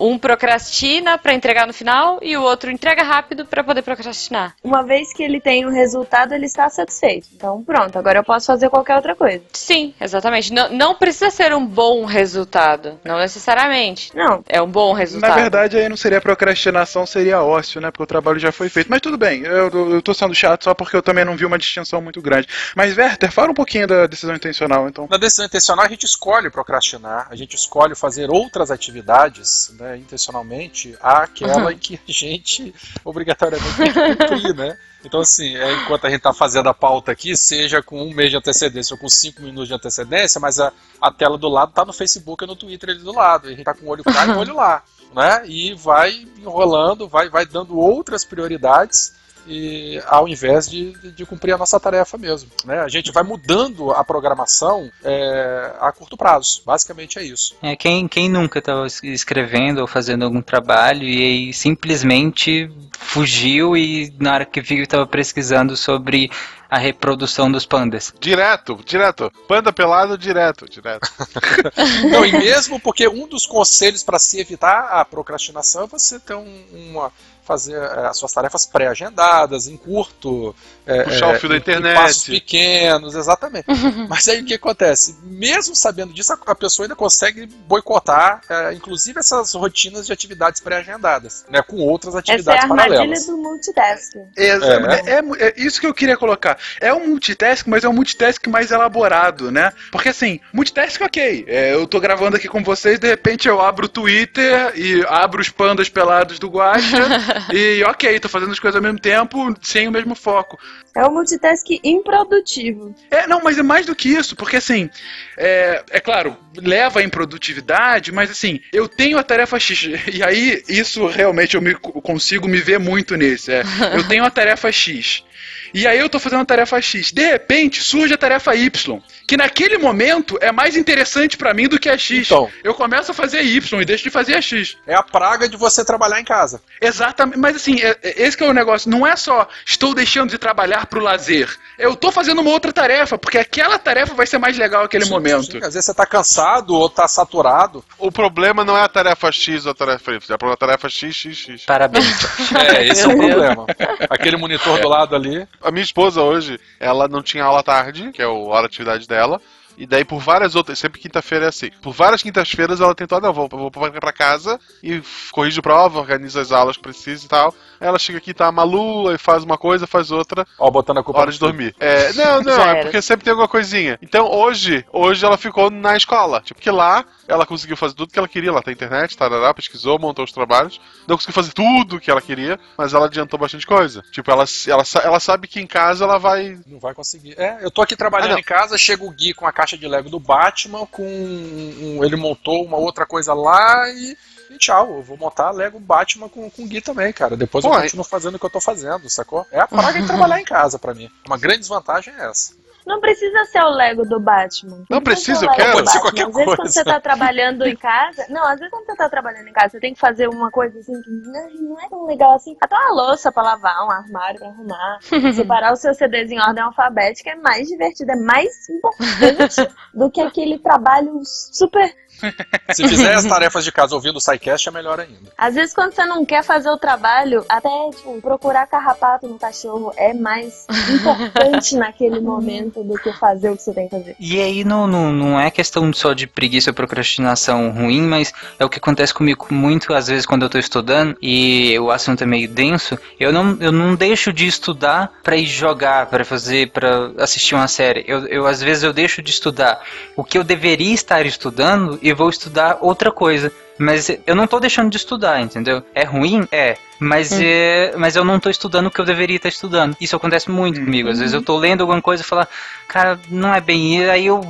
Um procrastina pra entregar no final e o outro entrega rápido pra poder procrastinar. Uma vez que ele tem o resultado, ele está satisfeito. Então, pronto, agora eu posso fazer qualquer outra coisa. Sim, exatamente. Não, não precisa ser um bom resultado, não necessariamente. Não. É um bom resultado. Na verdade, aí não seria procrastinação, seria ócio, né? Porque o trabalho já foi feito. Mas tudo bem, eu, eu, eu tô sendo chato só porque eu também não vi uma distinção muito grande. Mas, Werther, fala um pouquinho da decisão intencional, então. Na decisão intencional, a gente escolhe procrastinar, a gente escolhe fazer outras atividades, né, intencionalmente, àquela Uhum. em que a gente obrigatoriamente tem que cumprir, né? Então, assim, é, enquanto a gente está fazendo a pauta aqui, seja com um mês de antecedência ou com cinco minutos de antecedência, mas a, a tela do lado tá no Facebook ou no Twitter ali do lado. E a gente tá com o olho cá e o olho lá, né? E vai enrolando, vai, vai dando outras prioridades e ao invés de, de, de cumprir a nossa tarefa mesmo. Né? A gente vai mudando a programação é, a curto prazo. Basicamente é isso. É, quem, quem nunca estava escrevendo ou fazendo algum trabalho e aí simplesmente fugiu e na hora que viu estava pesquisando sobre a reprodução dos pandas. Direto, direto. Panda pelado, direto, direto. Não, e mesmo porque um dos conselhos para se evitar a procrastinação é você ter um- uma fazer é, as suas tarefas pré-agendadas, em curto, é, Puxar é, o fio da internet. passos pequenos, exatamente. Mas aí o que acontece? Mesmo sabendo disso, a, pessoa ainda consegue boicotar, é, inclusive essas rotinas de atividades pré-agendadas, né, com outras Essa é atividades a armadilha paralelas. do multitasking. É, é- é- é isso que eu queria colocar. É um multitask, mas é um multitask mais elaborado, né? Porque assim, multitask ok. É, eu tô gravando aqui com vocês, de repente eu abro o Twitter e abro os pandas pelados do Guacha e ok, tô fazendo as coisas ao mesmo tempo, sem o mesmo foco. É um multitask improdutivo. É, não, mas é mais do que isso, porque assim, é, é claro, leva em produtividade, mas assim, eu tenho a tarefa X, e aí isso realmente eu me, consigo me ver muito nisso. É, eu tenho a tarefa X. E aí eu tô fazendo a tarefa X. De repente surge a tarefa Y, que naquele momento é mais interessante pra mim do que a X. Então. Eu começo a fazer Y e deixo de fazer a X. É a praga de você trabalhar em casa. Exatamente, mas assim, é- é- esse que é o negócio. Não é só estou deixando de trabalhar pro lazer. Eu tô fazendo uma outra tarefa, porque aquela tarefa vai ser mais legal naquele Sim, momento. sim. Às vezes você tá cansado ou tá saturado. O problema não é a tarefa X ou a tarefa Y, é a tarefa XXX. Parabéns. É, esse é o problema. Aquele monitor do lado ali ali. A minha esposa hoje, ela não tinha aula tarde, que é o hora de atividade dela. E daí, por várias outras, sempre quinta-feira é assim. Por várias quintas-feiras ela tentou, não, vou, vou pra casa e corrige prova, organiza as aulas que precisa e tal. Ela chega aqui, tá Malu, aí faz uma coisa, faz outra. Ó, botando a culpa Hora de dormir. É, não, não, é porque sempre tem alguma coisinha. Então hoje, hoje ela ficou na escola. Tipo, que lá ela conseguiu fazer tudo que ela queria. Lá tem internet, tarará, pesquisou, montou os trabalhos. Não conseguiu fazer tudo que ela queria, mas ela adiantou bastante coisa. Tipo, ela, ela, ela sabe que em casa ela vai. Não vai conseguir. É, eu tô aqui trabalhando Ah, em casa, chega o Gui com a caixa de Lego do Batman, com um- um- ele montou uma outra coisa lá e, e tchau. Eu vou montar Lego Batman com, com o Gui também, cara. Depois eu Pô, continuo fazendo o que eu tô fazendo, sacou? É a praga de trabalhar em casa pra mim. Uma grande desvantagem é essa. Não precisa ser o Lego do Batman. Não precisa precisa, eu quero. Pode ser qualquer Às vezes quando coisa. você tá trabalhando em casa. Não, às vezes quando você tá trabalhando em casa, você tem que fazer uma coisa assim que não, não é tão legal assim. Até uma louça pra lavar, um armário pra arrumar. Separar os seus CDs em ordem alfabética é mais divertido, é mais importante do que aquele trabalho super. Se fizer as tarefas de casa ouvindo o SciCast, é melhor ainda. Às vezes, quando você não quer fazer o trabalho, até tipo, procurar carrapato no cachorro é mais importante naquele momento do que fazer o que você tem que fazer. E aí não, não, não é questão só de preguiça ou procrastinação ruim, mas é o que acontece comigo muito às vezes quando eu tô estudando e o assunto é meio denso, eu não, eu não deixo de estudar pra ir jogar, pra fazer, pra assistir uma série. Eu, eu às vezes eu deixo de estudar o que eu deveria estar estudando e vou estudar outra coisa. Mas eu não tô deixando de estudar, entendeu? É ruim? É. Mas, é, mas eu não tô estudando o que eu deveria estar estudando. Isso acontece muito comigo. Às vezes eu tô lendo alguma coisa e falo, cara, não é bem isso. Aí eu.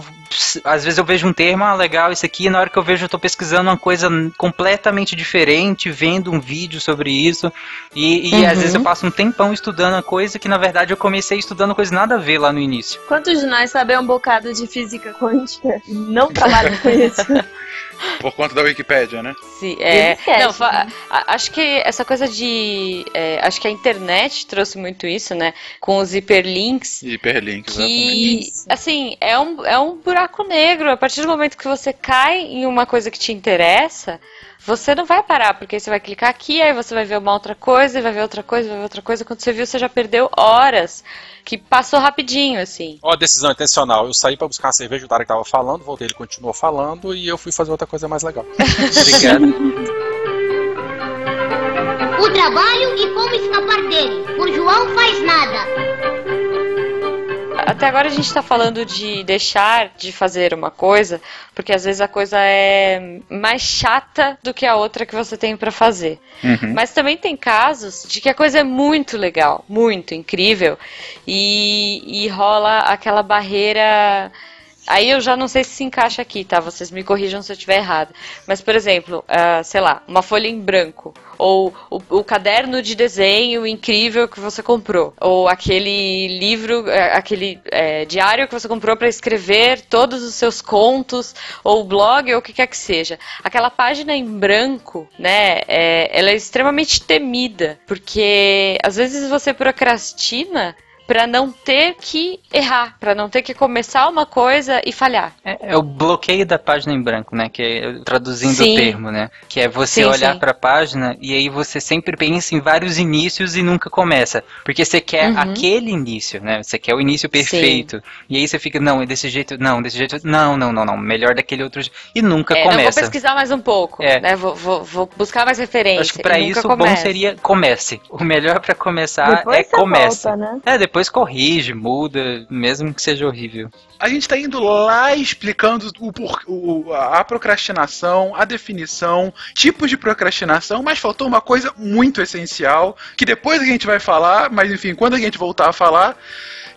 Às vezes eu vejo um termo, ah, legal, isso aqui, e na hora que eu vejo, eu tô pesquisando uma coisa completamente diferente, vendo um vídeo sobre isso. E, e às Uhum. vezes eu passo um tempão estudando a coisa que na verdade eu comecei estudando coisa nada a ver lá no início. Quantos de nós sabem um bocado de física quântica e não trabalham com isso? Por conta da Wikipédia, né? Sim, é, não, acho que essa coisa de. é, acho que a internet trouxe muito isso, né? Com os hiperlinks. Hiperlink, Que, exatamente. assim, é um, é um buraco negro. A partir do momento que você cai em uma coisa que te interessa, você não vai parar, porque você vai clicar aqui, aí você vai ver uma outra coisa, vai ver outra coisa, vai ver outra coisa. Quando você viu, você já perdeu horas, que passou rapidinho, assim. Ó, decisão intencional. Eu saí pra buscar uma cerveja, o Tarek tava falando, voltei, ele continuou falando e eu fui fazer outra coisa mais legal. Obrigado. O trabalho e como escapar dele. Por João faz nada. Até agora a gente está falando de deixar de fazer uma coisa, porque às vezes a coisa é mais chata do que a outra que você tem para fazer. Uhum. Mas também tem casos de que a coisa é muito legal, muito incrível, e, e rola aquela barreira. Aí eu já não sei se se encaixa aqui, tá? Vocês me corrijam se eu estiver errado. Mas, por exemplo, ah, sei lá, uma folha em branco. Ou o, o caderno de desenho incrível que você comprou. Ou aquele livro, eh, aquele eh, diário que você comprou para escrever todos os seus contos. Ou blog, ou o que quer que seja. Aquela página em branco, né? é- ela é extremamente temida. Porque às vezes você procrastina para não ter que errar, para não ter que começar uma coisa e falhar. É o bloqueio da página em branco, né? Que é traduzindo Sim. o termo, né? Que é você Sim, olhar sim. para a página e aí você sempre pensa em vários inícios e nunca começa, porque você quer Uhum. aquele início, né? Você quer o início perfeito. E aí você fica, não, é desse jeito, não, desse jeito, não, não, não, não, melhor daquele outro jeito. E nunca É, não vou começa. pesquisar mais um pouco, É. né? Vou, vou- vou buscar mais referência. Acho que pra nunca isso o bom começa. seria comece. O melhor pra começar Depois é comece. volta, né? É, depois corrige, muda, mesmo que seja horrível. A gente tá indo lá explicando o, o- a procrastinação, a definição, tipos de procrastinação, mas faltou uma coisa muito essencial, que depois a gente vai falar, mas enfim, quando a gente voltar a falar,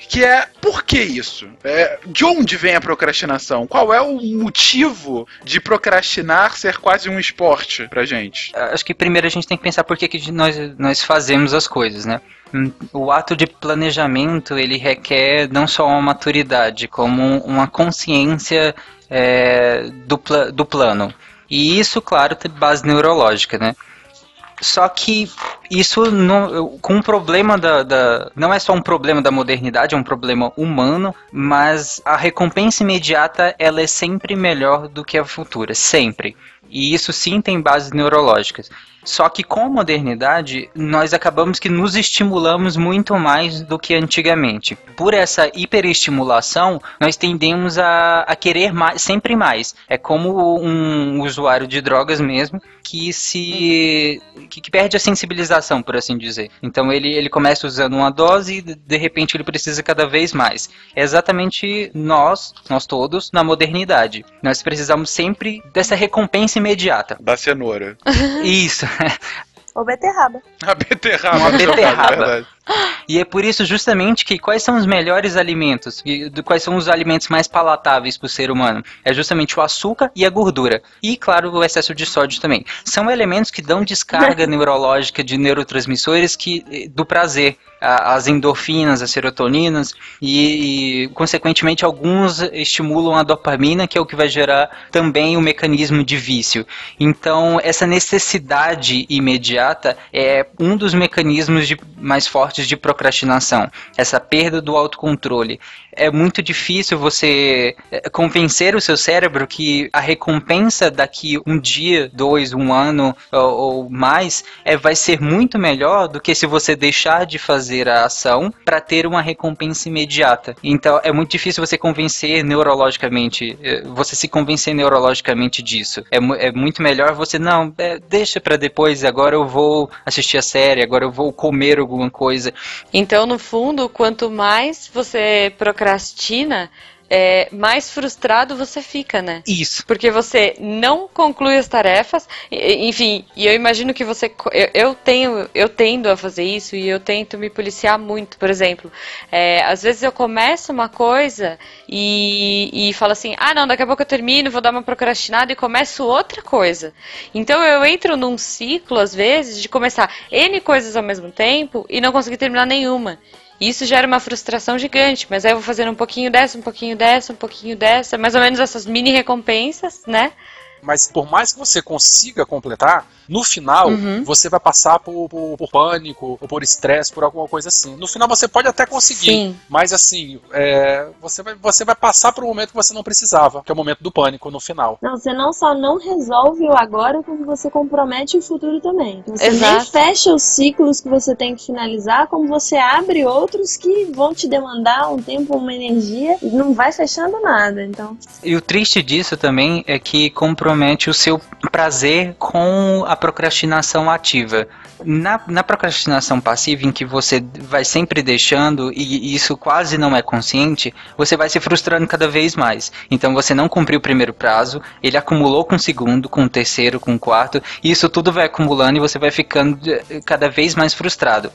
que é por que isso? É, de onde vem a procrastinação? Qual é o motivo de procrastinar ser quase um esporte pra gente? Acho que primeiro a gente tem que pensar por que, que nós, nós fazemos as coisas, né? O ato de planejamento, ele requer não só uma maturidade, como uma consciência é, do, pla- do plano. E isso, claro, tem base neurológica, né? Só que Isso não, com o problema da, da. Não é só um problema da modernidade, é um problema humano, mas a recompensa imediata ela é sempre melhor do que a futura. Sempre. E isso sim tem bases neurológicas. Só que com a modernidade, nós acabamos que nos estimulamos muito mais do que antigamente. Por essa hiperestimulação, nós tendemos a, a querer mais, sempre mais. É como um usuário de drogas mesmo que se que, que perde a sensibilização, por assim dizer. Então ele, ele começa usando uma dose e de repente ele precisa cada vez mais. É exatamente nós, nós todos, na modernidade. Nós precisamos sempre dessa recompensa imediata. Da cenoura. Isso. Ou beterraba. A beterraba. Uma no seu caso, beterraba. E é por isso justamente que quais são os melhores alimentos, e quais são os alimentos mais palatáveis para o ser humano? É justamente o açúcar e a gordura. E, claro, o excesso de sódio também. São elementos que dão descarga neurológica de neurotransmissores que, eh, do prazer. As endorfinas, as serotoninas e, e, consequentemente, alguns estimulam a dopamina, que é o que vai gerar também o mecanismo de vício. Então, essa necessidade imediata é um dos mecanismos de- mais fortes de procrastinação. Essa perda do autocontrole. É muito difícil você eh, convencer o seu cérebro que a recompensa daqui um dia, dois, um ano ou, ou mais é, vai ser muito melhor do que se você deixar de fazer a ação para ter uma recompensa imediata. Então é muito difícil você convencer neurologicamente, eh, você se convencer neurologicamente disso. É, é muito melhor você não é, deixa para depois. Agora eu vou assistir a série, agora eu vou comer alguma coisa. Então, no fundo, quanto mais você procrastina, é, mais frustrado você fica, né? Isso. Porque você não conclui as tarefas, enfim, e eu imagino que você. Eu, eu tenho, eu tendo a fazer isso e eu tento me policiar muito. Por exemplo, é, às vezes eu começo uma coisa e, e falo assim: ah, não, daqui a pouco eu termino, vou dar uma procrastinada e começo outra coisa. Então eu entro num ciclo, às vezes, de começar N coisas ao mesmo tempo e não conseguir terminar nenhuma. Isso gera uma frustração gigante, mas aí eu vou fazendo um pouquinho dessa, um pouquinho dessa, um pouquinho dessa, mais ou menos essas mini recompensas, né? Mas por mais que você consiga completar, no final Uhum. você vai passar por, por- por pânico ou por estresse, por alguma coisa assim. No final você pode até conseguir, Sim. mas assim, é, você, vai, você vai passar por um momento que você não precisava, que é o momento do pânico no final. Não, você não só não resolve o agora, como você compromete o futuro também. Então, Você nem Exato. fecha os ciclos que você tem que finalizar, como você abre outros que vão te demandar um tempo, uma energia, e não vai fechando nada. Então, E o triste disso também é que compromete o seu prazer com a procrastinação ativa. Na, na procrastinação passiva, em que você vai sempre deixando e isso quase não é consciente, você vai se frustrando cada vez mais. Então você não cumpriu o primeiro prazo, ele acumulou com o segundo, com o terceiro, com o quarto, e isso tudo vai acumulando e você vai ficando eh, cada vez mais frustrado.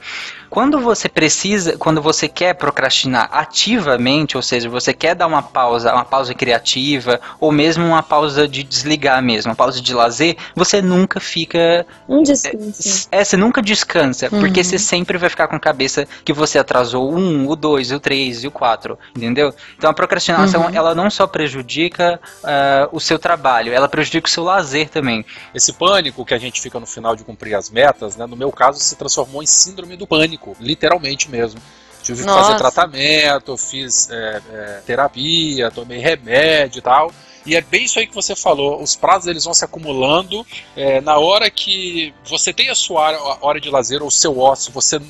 Quando você precisa, quando você quer procrastinar ativamente, ou seja, você quer dar uma pausa, uma pausa criativa, ou mesmo uma pausa de desligar mesmo, uma pausa de lazer, você nunca fica. um descanso. É, você nunca descansa, Uhum. porque você sempre vai ficar com a cabeça que você atrasou o um, o dois, o três e o quatro, entendeu? Então a procrastinação, Uhum. ela não só prejudica ah, o seu trabalho, ela prejudica o seu lazer também. Esse pânico que a gente fica no final de cumprir as metas, né, no meu caso se transformou em síndrome do pânico, literalmente mesmo. Tive que Nossa. fazer tratamento, fiz é, é, terapia, tomei remédio e tal. E é bem isso aí que você falou. Os prazos eles vão se acumulando. é, na hora que você tem a sua hora, de lazer ou seu ócio, você,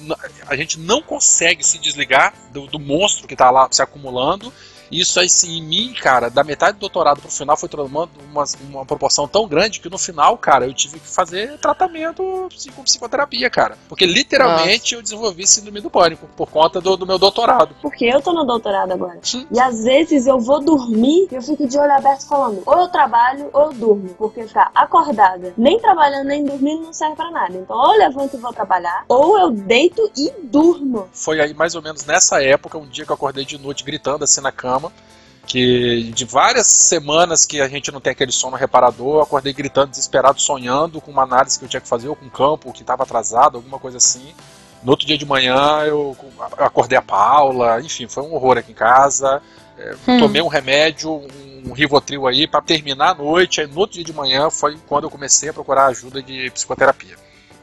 a gente não consegue se desligar do, do monstro que está lá se acumulando. Isso aí, sim, em mim, cara, da metade do doutorado pro final foi tomando uma, uma proporção tão grande que no final, cara, eu tive que fazer tratamento psico, psicoterapia, cara. Porque literalmente eu desenvolvi síndrome do pânico por conta do, do meu doutorado. Porque eu tô no doutorado agora. E às vezes eu vou dormir e eu fico de olho aberto falando, ou eu trabalho ou eu durmo. Porque ficar acordada, nem trabalhando nem dormindo não serve pra nada. Então ou eu levanto e vou trabalhar, ou eu deito e durmo. Foi aí mais ou menos nessa época, um dia que eu acordei de noite gritando assim na cama. Que de várias semanas que a gente não tem aquele sono reparador, eu acordei gritando, desesperado, sonhando com uma análise que eu tinha que fazer, ou com um campo que estava atrasado, alguma coisa assim. No outro dia de manhã eu acordei a Paula, enfim, foi um horror aqui em casa. É, Hum. Tomei um remédio, um Rivotril aí, para terminar a noite. Aí no outro dia de manhã foi quando eu comecei a procurar ajuda de psicoterapia.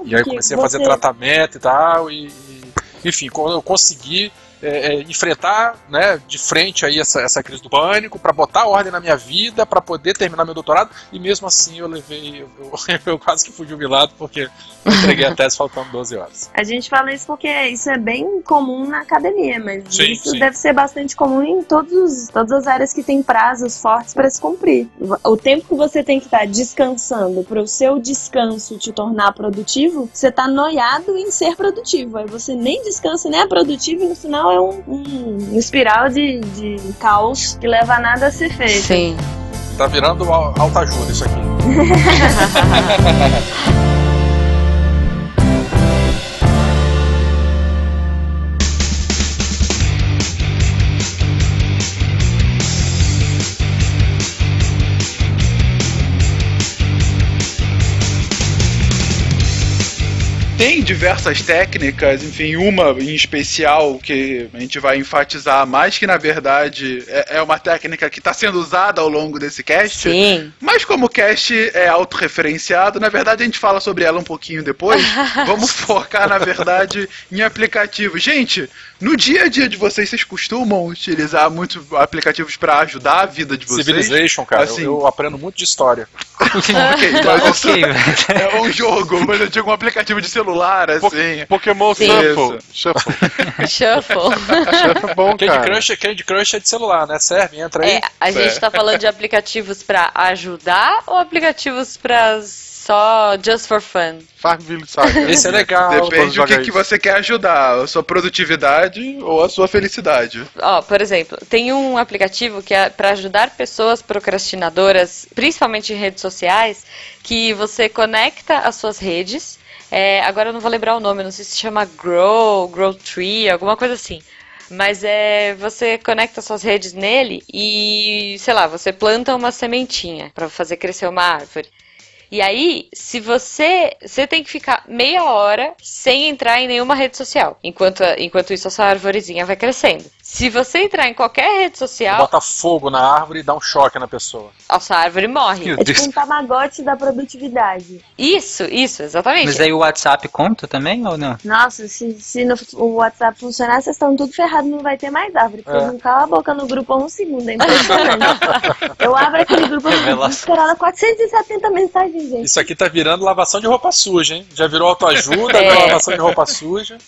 E aí comecei a fazer tratamento e tal, e, e- enfim, co- eu consegui é, é, enfrentar né, de frente aí essa, essa crise do pânico, para botar ordem na minha vida, para poder terminar meu doutorado, e mesmo assim eu levei, eu, eu- eu quase que fui jubilado, porque entreguei a tese faltando 12 horas. A gente fala isso porque isso é bem comum na academia, mas Sim, isso sim. deve ser bastante comum em todos, os- todas as áreas que tem prazos fortes para se cumprir. O tempo que você tem que estar descansando para o seu descanso te tornar produtivo, você tá noiado em ser produtivo. Aí você nem descansa, nem é produtivo e no final é um, um espiral de, de caos que leva a nada a ser feito. Sim. Tá virando al- alta ajuda isso aqui. diversas técnicas, enfim, uma em especial que a gente vai enfatizar mais, que na verdade é, é uma técnica que está sendo usada ao longo desse cast. Sim. Mas como o cast é autorreferenciado, na verdade a gente fala sobre ela um pouquinho depois. Vamos focar, na verdade, em aplicativos. Gente, no dia a dia de vocês, vocês costumam utilizar muitos aplicativos para ajudar a vida de vocês? Civilization, cara, Assim, eu, eu aprendo muito de história. ok, mas Ok, isso é um jogo, mas eu digo um aplicativo de celular, assim. Pokémon Sim. Shuffle. Shuffle. Shuffle. Shuffle é bom, Candy cara. Crush, Candy Crush é de celular, né? Serve, entra aí. É, a gente tá falando de aplicativos pra ajudar ou aplicativos pra só just for fun? Farmville Saga. Esse é legal. Depende do que, que você quer ajudar, a sua produtividade ou a sua felicidade. Ó, por exemplo, tem um aplicativo que é para ajudar pessoas procrastinadoras, principalmente em redes sociais, que você conecta as suas redes. É, agora eu não vou lembrar o nome, não sei se chama Grow, Grow Tree, alguma coisa assim. Mas é você conecta suas redes nele e, sei lá, você planta uma sementinha para fazer crescer uma árvore. E aí, se você. Você tem que ficar meia hora sem entrar em nenhuma rede social. Enquanto, enquanto isso, a sua arvorezinha vai crescendo. Se você entrar em qualquer rede social, Bota fogo na árvore e dá um choque na pessoa. a sua árvore morre. É tipo um tamagotchi da produtividade. Isso, isso, exatamente. Mas aí o WhatsApp conta também ou não? Nossa, se, se no- o WhatsApp funcionar, vocês estão tudo ferrados, não vai ter mais árvore. Porque É. não cala a boca no grupo há um segundo, é impressionante. Eu abro aquele grupo desesperada, 470 mensagens, gente. Isso aqui tá virando lavação de roupa suja, hein? Já virou autoajuda, É. lavação de roupa suja.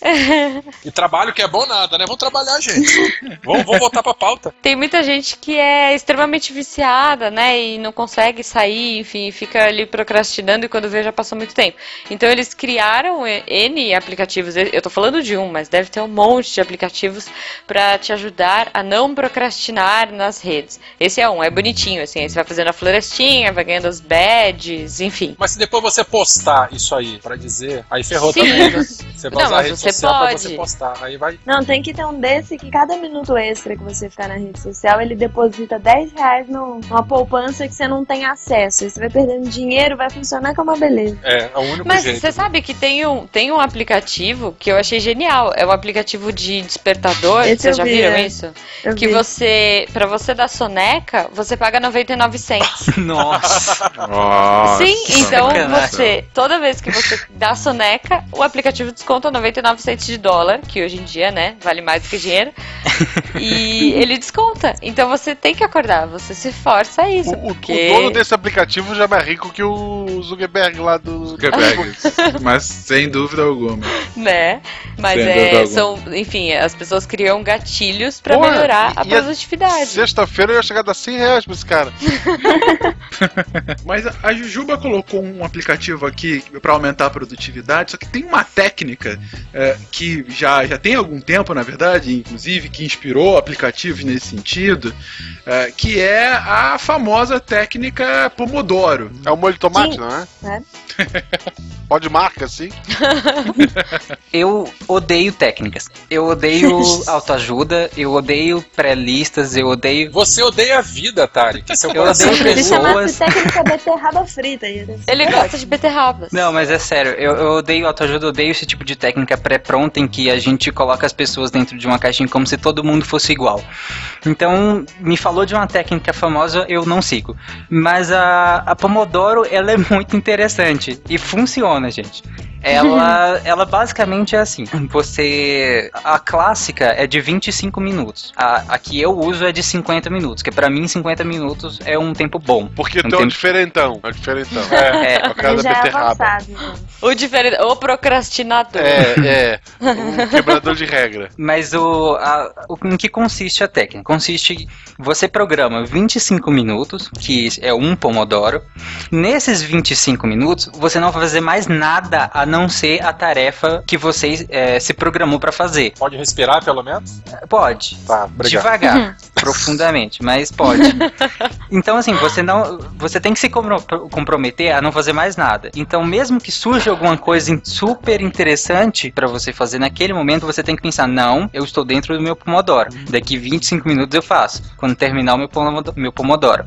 E trabalho que é bom nada, né? Vamos trabalhar, gente. Vamos, vamos voltar pra pauta. Tem muita gente que é extremamente viciada, né? E não consegue sair, enfim, fica ali procrastinando e quando vê já passou muito tempo. Então eles criaram N aplicativos. Eu tô falando de um, mas deve ter um monte de aplicativos pra te ajudar a não procrastinar nas redes. Esse é um, é bonitinho, assim. Aí você vai fazendo a florestinha, vai ganhando os badges, enfim. Mas se depois você postar isso aí pra dizer, aí ferrou Sim. também, né? Você vai Não, usar a rede você social pra pode. você postar. Aí vai. Não, tem que ter um desse que cada minuto extra que você ficar na rede social, ele deposita 10 reais no- numa poupança que você não tem acesso. Você vai perdendo dinheiro, vai funcionar que é uma beleza. É, é o único Mas jeito. você sabe que tem um, tem um aplicativo que eu achei genial. É um aplicativo de despertador. Esse Vocês já vi, viram é. isso? Eu que vi. você, pra você dar soneca, você paga 99 cents. Nossa. Nossa. Sim, então você, toda vez que você dá soneca, o aplicativo desconta 99 cents de dólar, que hoje em dia, né, vale mais do que dinheiro. E ele desconta. Então você tem que acordar, você se força a isso. O, porque... o dono desse aplicativo já é mais rico que o Zuckerberg lá do. Zuckerberg. Mas sem dúvida alguma. né? Mas Sem é, são, enfim, as pessoas criam gatilhos pra Porra, melhorar e- a e produtividade. Sexta-feira eu ia chegar a dar 100 reais pra esse cara. Mas a- a Jujuba colocou um aplicativo aqui para aumentar a produtividade, só que tem uma técnica é, que já, já tem algum tempo, na verdade, inclusive, que inspirou aplicativos nesse sentido, é, que é a famosa técnica Pomodoro. É o molho de tomate, Sim. não é? É. Pode marca, assim. Eu odeio técnicas. Eu odeio autoajuda, eu odeio pré-listas, eu odeio. Você odeia a vida, Tari. Eu coração odeio Se chamasse pessoas. técnica beterraba frita. Ele gosta de beterrabas. Não, mas é sério, eu, eu odeio autoajuda, eu odeio esse tipo de técnica pré-pronta em que a gente coloca as pessoas dentro de uma caixinha como se todo mundo fosse igual. Então, me falou de uma técnica famosa, eu não sigo. Mas a, a Pomodoro, ela é muito interessante e funciona, gente. Ela, ela basicamente é assim. Você. A clássica é de 25 minutos. A, a que eu uso é de 50 minutos, que pra mim 50 minutos é um tempo bom. Porque um tu é o tempo... diferentão. É o diferentão. É. A cara da Já é avançado. O diferente. O procrastinador. É, é. Um quebrador de regra. Mas o, a, o em que consiste a técnica? Consiste você programa 25 minutos, que é um pomodoro. Nesses 25 minutos, você não vai fazer mais nada a não ser a tarefa que você eh, se programou para fazer. Pode respirar, pelo menos? Pode. Tá, obrigado. Devagar, profundamente, mas pode. Então, assim, você não. Você tem que se compro- comprometer a não fazer mais nada. Então, mesmo que surja alguma coisa in- super interessante pra você fazer naquele momento, você tem que pensar: não, eu estou dentro do meu Pomodoro. Daqui 25 minutos eu faço. Quando terminar o meu Pomodo- meu Pomodoro.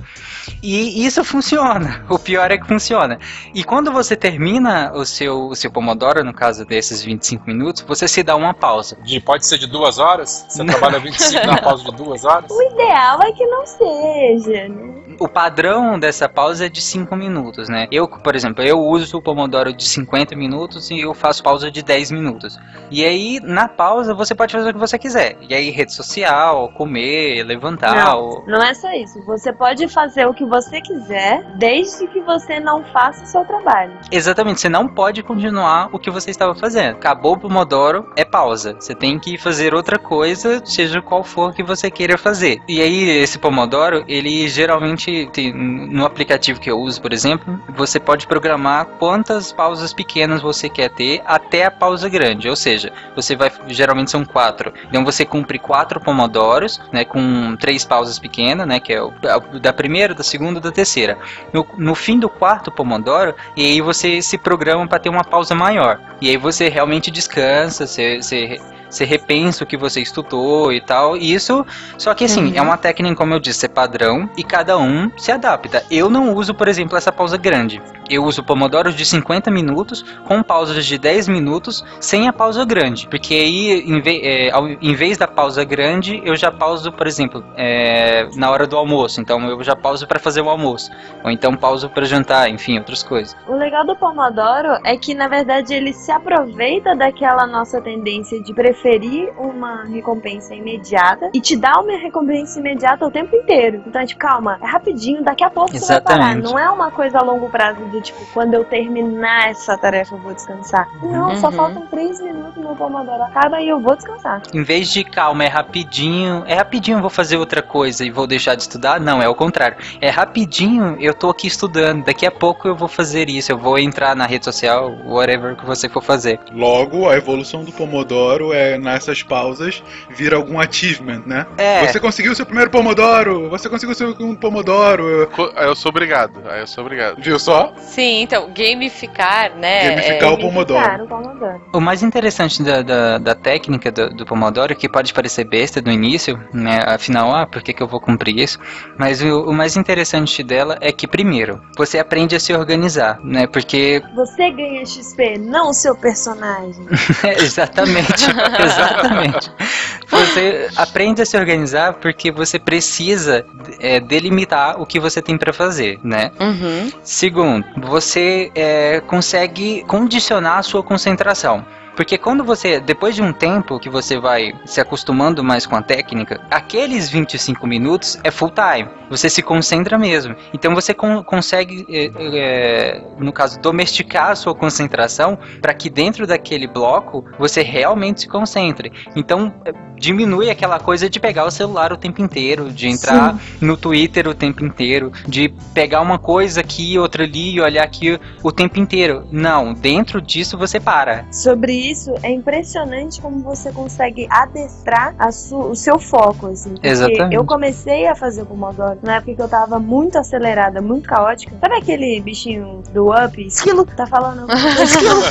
E isso funciona. O pior é que funciona. E quando você termina o seu, o seu Pomodoro, no caso desses 25 minutos, você se dá uma pausa. De, pode ser de duas horas? Você trabalha 25 na pausa de duas horas? O ideal é que não seja, né? O padrão dessa pausa é de 5 minutos, né? Eu, por exemplo, eu uso o Pomodoro de 50 minutos e eu faço pausa de 10 minutos. E aí, na pausa, você pode fazer o que você quiser. E aí, rede social, comer, levantar. Não, ou- não é só isso. Você pode fazer o que você quiser, desde que você não faça o seu trabalho. Exatamente, você não pode continuar o que você estava fazendo. Acabou o Pomodoro, é pausa. Você tem que fazer outra coisa, seja qual for que você queira fazer. E aí, esse Pomodoro, ele geralmente, tem, no aplicativo que eu uso, por exemplo, você pode programar quantas pausas pequenas você quer ter até a pausa grande. Ou seja, você vai, geralmente são quatro. Então você cumpre quatro Pomodoros, né, com três pausas pequenas, né, que é o, da primeira, da segunda da terceira. No, no fim do quarto Pomodoro, e aí você se programa para ter uma pausa maior. E aí você realmente descansa, você, você, você repensa o que você estudou e tal. E isso, só que assim, Uhum. é uma técnica, como eu disse, é padrão e cada um se adapta. Eu não uso, por exemplo, essa pausa grande. Eu uso Pomodoro de 50 minutos com pausas de 10 minutos sem a pausa grande. Porque aí, em, ve- é, em vez da pausa grande, eu já pauso, por exemplo, é, na hora do almoço. Então eu já pauso para fazer o almoço. Ou então pauso para jantar, enfim, outras coisas. O legal do Pomodoro é que, na verdade, ele se aproveita daquela nossa tendência de preferir uma recompensa imediata e te dá uma recompensa imediata o tempo inteiro. Então, é tipo, calma, é rapidinho, daqui a pouco você vai parar. Exatamente. Não é uma coisa a longo prazo do tipo, quando eu terminar essa tarefa eu vou descansar. Não, só Uhum. faltam três minutos meu Pomodoro acaba e eu vou descansar. Em vez de calma, é rapidinho, é rapidinho eu vou fazer outra coisa e vou deixar de estudar, não, é o contrário. É rapidinho, eu tô aqui estudando, daqui a pouco eu vou fazer isso, eu vou entrar na rede social, whatever que você for fazer. Logo, a evolução do Pomodoro é nessas pausas vir algum achievement, né? É. Você conseguiu seu primeiro Pomodoro! Você conseguiu seu segundo Pomodoro! Co- eu sou obrigado. Aí eu sou obrigado. Viu só? Sim, então, gamificar, né? Gamificar é- o Pomodoro. O Pomodoro. O mais interessante da, da, da técnica do, do Pomodoro, que pode parecer besta no início, né? Afinal, ah, por que, que eu vou cumprir isso? Mas o, o mais interessante dela é que, primeiro, você aprende a se organizar, né? Porque Você ganha XP, não o seu personagem. exatamente, exatamente. Você aprende a se organizar porque você precisa é, delimitar o que você tem para fazer, né? Uhum. Segundo, você é, consegue condicionar a sua concentração. Porque quando você, depois de um tempo que você vai se acostumando mais com a técnica, aqueles 25 minutos é full time. Você se concentra mesmo. Então você con- consegue, é, é, no caso, domesticar a sua concentração para que dentro daquele bloco você realmente se concentre. Então é, diminui aquela coisa de pegar o celular o tempo inteiro, de entrar no Twitter o tempo inteiro, de pegar uma coisa aqui, outra ali e olhar aqui o tempo inteiro. Não, dentro disso você para. Sobre isso, é impressionante como você consegue adestrar o seu foco, assim. Porque Exatamente. eu comecei a fazer o Pomodoro na época que eu tava muito acelerada, muito caótica. Sabe aquele bichinho do Up? Esquilo! Tá falando? Esquilo!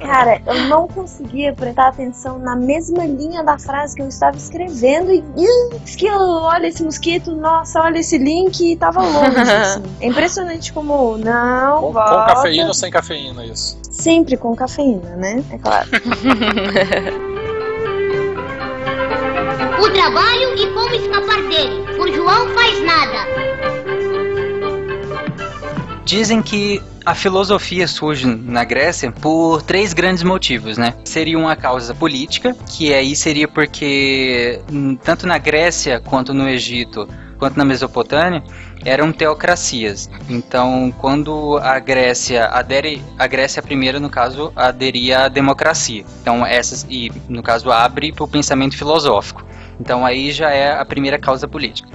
Cara, eu não conseguia prestar atenção na mesma linha da frase que eu estava escrevendo e... "Ih, Esquilo, olha esse mosquito, nossa, olha esse link e tava longe, assim. É impressionante como, não, Com, com cafeína ou sem cafeína, isso? Sempre com cafeína, né? É claro. O trabalho e como escapar dele. Por João faz nada. Dizem que a filosofia surge na Grécia por três grandes motivos, né? Seria uma causa política, que aí seria porque hum, tanto na Grécia quanto no Egito quanto na Mesopotâmia eram teocracias. Então, quando a Grécia adere, a Grécia primeiro, no caso, aderia à democracia. Então, essas e no caso abre para o pensamento filosófico. Então, aí já é a primeira causa política.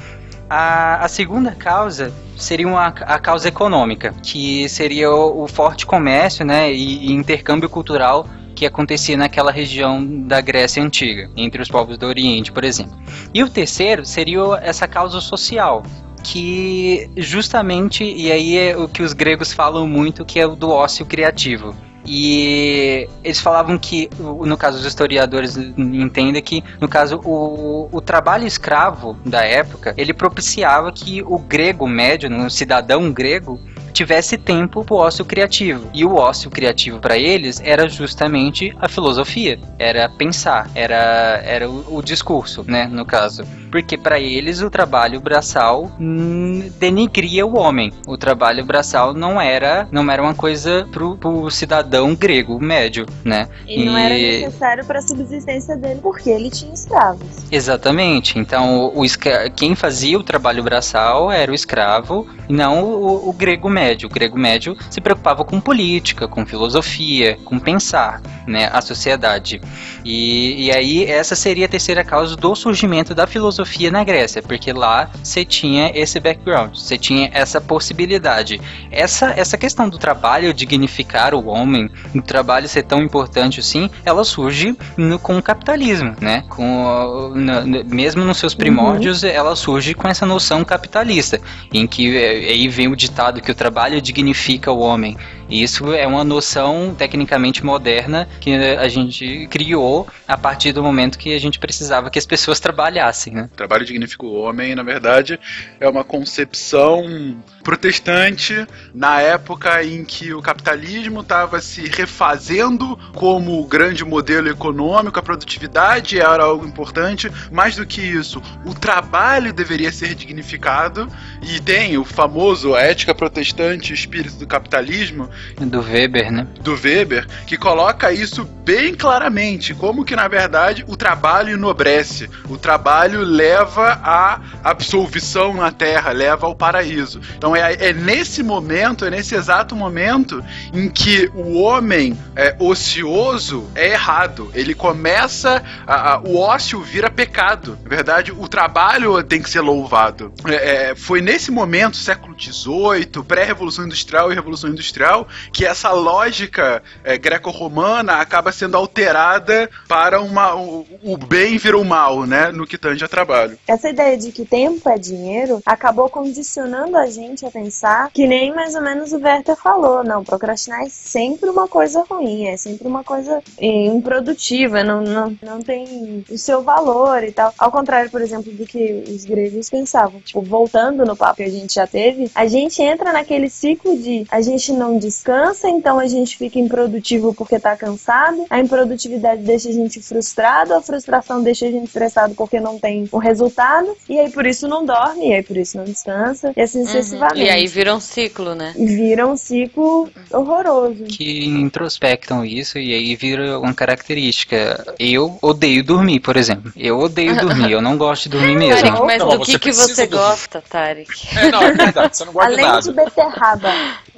A, a segunda causa seria uma, a causa econômica, que seria o, o forte comércio né, e, e intercâmbio cultural que acontecia naquela região da Grécia antiga, entre os povos do Oriente, por exemplo. E o terceiro seria essa causa social, que justamente, e aí é o que os gregos falam muito, que é o do ócio criativo. E eles falavam que, no caso, os historiadores entendem que, no caso, o, o trabalho escravo da época, ele propiciava que o grego médio, o cidadão grego, tivesse tempo pro ócio criativo. E o ócio criativo para eles era justamente a filosofia, era pensar, era, era o, o discurso, né, no caso. Porque para eles o trabalho braçal hum, denigria o homem. O trabalho braçal não era, não era uma coisa pro, pro cidadão grego médio, né? E não era necessário para a subsistência dele, porque ele tinha escravos. Exatamente. Então, o, escra- quem fazia o trabalho braçal era o escravo, e não o, o grego médio. O grego médio se preocupava com política, com filosofia, com pensar, né, a sociedade. E, e aí essa seria a terceira causa do surgimento da filosofia na Grécia, porque lá você tinha esse background, você tinha essa possibilidade. Essa, essa questão do trabalho dignificar o homem, do trabalho ser tão importante assim, ela surge no, com o capitalismo, né? Com, no- no- mesmo nos seus primórdios, ela surge com essa noção capitalista, em que eh, aí vem o ditado que o trabalho dignifica o homem. E isso é uma noção tecnicamente moderna que a gente criou a partir do momento que a gente precisava que as pessoas trabalhassem, né? O trabalho dignifica o homem, na verdade, é uma concepção protestante na época em que o capitalismo estava se refazendo como o grande modelo econômico, a produtividade era algo importante. Mais do que isso, o trabalho deveria ser dignificado e tem o famoso a ética protestante, o espírito do capitalismo, Do Weber, né? do Weber, que coloca isso bem claramente, como que na verdade o trabalho enobrece, o trabalho leva à absolvição na terra, leva ao paraíso. Então é, é nesse momento, é nesse exato momento em que o homem é, ocioso é errado. Ele começa, a- a- o ócio vira pecado. Na verdade, o trabalho tem que ser louvado. É, é, foi nesse momento, século XVIII, pré-revolução industrial e revolução industrial, que essa lógica é, greco-romana acaba sendo alterada para uma o, o bem vira o mal, né, no que tange a trabalho. Essa ideia de que tempo é dinheiro acabou condicionando a gente a pensar que nem mais ou menos o Werther falou. Não, procrastinar é sempre uma coisa ruim, é sempre uma coisa eh, improdutiva, não, não, não tem o seu valor e tal. Ao contrário, por exemplo, do que os gregos pensavam. Tipo, voltando no papo que a gente já teve, a gente entra naquele ciclo de a gente não descansa, então a gente fica improdutivo porque tá cansado, a improdutividade deixa a gente frustrado, a frustração deixa a gente estressado porque não tem o resultado, e aí por isso não dorme, e aí por isso não descansa, e assim sucessivamente. E aí vira um ciclo, né? E vira um ciclo horroroso. Que introspectam isso e aí vira uma característica. Eu odeio dormir, por exemplo. Eu odeio dormir, eu não gosto de dormir mesmo. Tarek, mas Não, do você que, que você gosta, Tarek? É, não, é verdade, você não gosta de Além nada. de beterraba.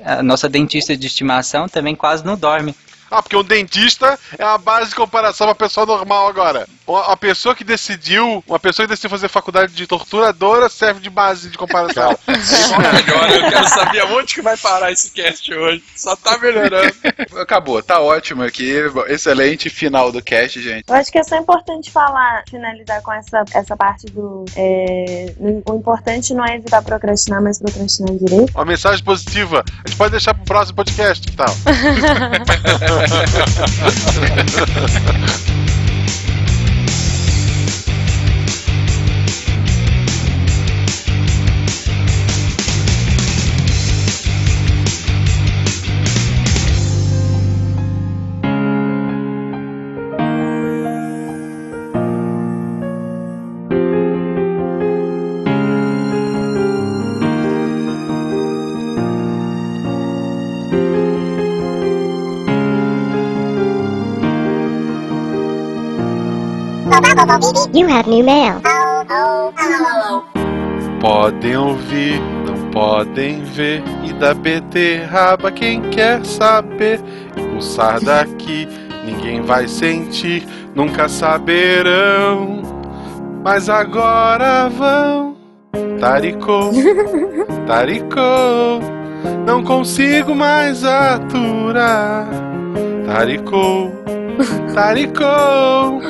A nossa dentista de estimação também quase não dorme. Ah, porque um dentista é a base de comparação pra pessoa normal agora. Uma, uma pessoa que decidiu, uma pessoa que decidiu fazer faculdade de torturadora serve de base de comparação. Só melhora, eu quero saber aonde que vai parar esse cast hoje. Só tá melhorando. Acabou, tá ótimo aqui, excelente final do cast, gente. Eu acho que é só importante falar, finalizar com essa, essa parte do. é, o importante não é evitar procrastinar, mas procrastinar direito. Uma mensagem positiva. A gente pode deixar pro próximo podcast, que tal? Have new mail. Podem ouvir, não podem ver. E da beterraba quem quer saber. E pulsar daqui, ninguém vai sentir, nunca saberão. Mas agora vão. Taricou, taricou. Não consigo mais aturar. Taricou, taricou.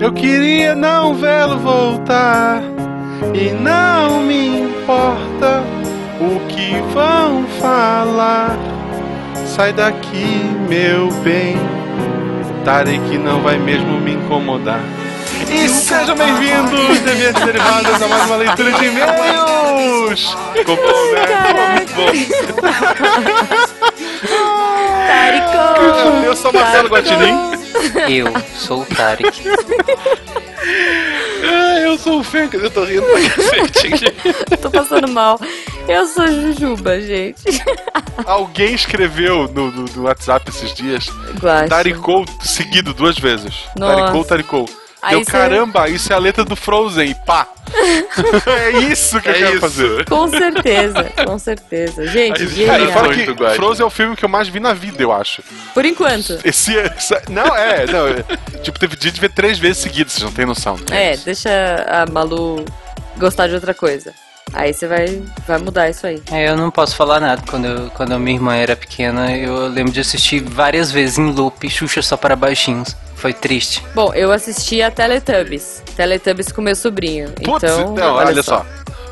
Eu queria não vê-lo voltar. E não me importa o que vão falar. Sai daqui, meu bem. Tarek não vai mesmo me incomodar. E sejam bem-vindos, deviantes derivados, a mais uma leitura de e-mails! Ficou bom, né? Ficou muito bom. Eu sou Marcelo Guatinin. Eu sou o Tarek. Ah, eu sou o Fencas, eu tô rindo pra cacete. Tô passando mal. Eu sou Jujuba, gente. Alguém escreveu no, no- no WhatsApp esses dias. Taricou seguido duas vezes. Nossa. Taricou, taricou. Aí Eu, cê- caramba, isso é a letra do Frozen, pá! é isso que eu É quero isso. fazer. Com certeza, com certeza. Gente, Cara, que. Frozen é o filme que eu mais vi na vida, eu acho. Por enquanto. Esse, essa- não, é, não. é- tipo, teve dia de ver três vezes seguidas, vocês não têm noção. É, deixa a Malu gostar de outra coisa. Aí você vai, vai mudar isso aí. É, eu não posso falar nada. Quando, eu, quando a minha irmã era pequena, eu lembro de assistir várias vezes em loop Xuxa só para baixinhos. Foi triste. Bom, eu assisti a Teletubbies. Teletubbies com meu sobrinho. Putz, então, não, olha, só.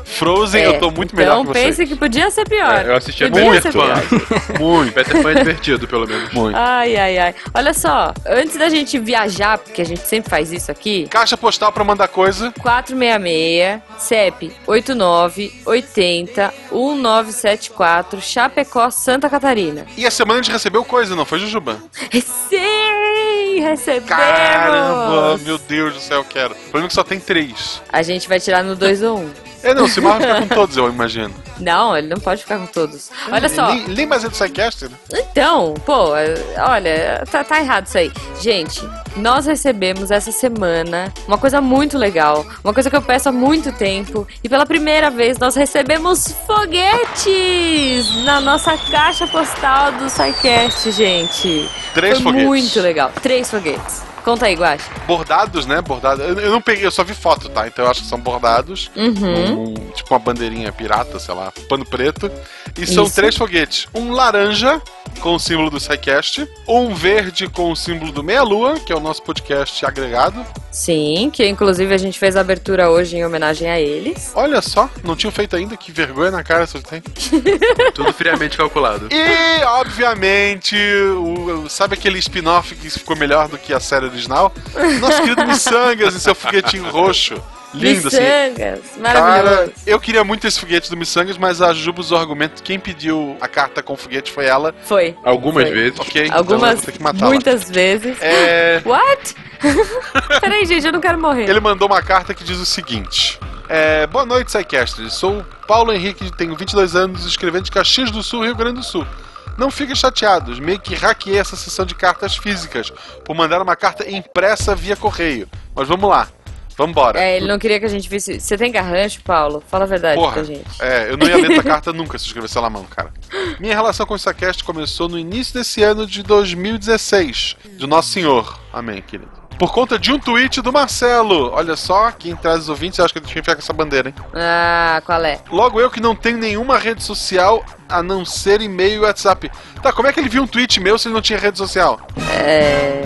Frozen, É, eu tô muito então melhor que você. pense que podia ser pior. É, eu assisti a podia pior. Muito. Peter Pan é divertido, pelo menos. Muito. Ai, ai, ai. Olha só, antes da gente viajar, porque a gente sempre faz isso aqui, Caixa postal pra mandar coisa. 466 CEP 8980 1974 Chapecó, Santa Catarina. E a semana a gente recebeu coisa, não foi, Jujuba? Sim, recebemos! Caramba, meu Deus do céu, quero. O problema é que só tem três. A gente vai tirar no 2 ou 1. Um. É, não, o Simar vai ficar com todos, eu imagino. Não, ele não pode ficar com todos. Olha só. Nem, nem mais do Psycast, né? Então, pô, olha, tá, tá errado isso aí. Gente, nós recebemos essa semana uma coisa muito legal, uma coisa que eu peço há muito tempo, e pela primeira vez nós recebemos foguetes na nossa caixa postal do SciCast, gente. Três Foi foguetes. muito legal. Três foguetes. Conta aí, Guache. Bordados, né? Bordados. Eu, eu não peguei, eu só vi foto, tá? Então eu acho que são bordados. Uhum. Um- tipo uma bandeirinha pirata, sei lá, pano preto. E são Isso. três foguetes. Um laranja, com o símbolo do SciCast. Um verde, com o símbolo do Meia Lua, que é o nosso podcast agregado. Sim, que inclusive a gente fez a abertura hoje em homenagem a eles. Olha só, não tinham feito ainda, que vergonha na cara você tem. Tudo friamente calculado. E, obviamente, o, o- sabe aquele spin-off que ficou melhor do que a série original? Nosso querido Missangas e seu foguetinho roxo. Lindo, assim. Miçangas, Cara, maravilhoso. eu queria muito esse foguete do Missangas, mas a Juba usou o argumento quem pediu a carta com o foguete foi ela. Foi. Algumas Foi. vezes. Ok, então eu Algumas, vou ter que matá-la. muitas vezes. É, What? Peraí, gente, eu não quero morrer. ele mandou uma carta que diz o seguinte: é, Boa noite, Psycasters. Sou o Paulo Henrique, tenho 22 anos, escrevendo de Caxias do Sul, Rio Grande do Sul. Não fiquem chateados, meio que hackeei essa sessão de cartas físicas por mandar uma carta impressa via correio. Mas vamos lá, vambora. É, ele não queria que a gente visse. Você tem garrancho, Paulo? Fala a verdade Porra, pra gente. é, eu não ia ler tua carta nunca se eu escrevesse ela à mão, cara. Minha relação com o Sacast começou no início desse ano de 2016, de Nosso Senhor. Amém, querido. Por conta de um tweet do Marcelo. Olha só, quem traz os ouvintes, eu acho que a gente ficar com essa bandeira, hein? Ah, qual é? Logo eu que não tenho nenhuma rede social a não ser e-mail e WhatsApp. Tá, como é que ele viu um tweet meu se ele não tinha rede social? É.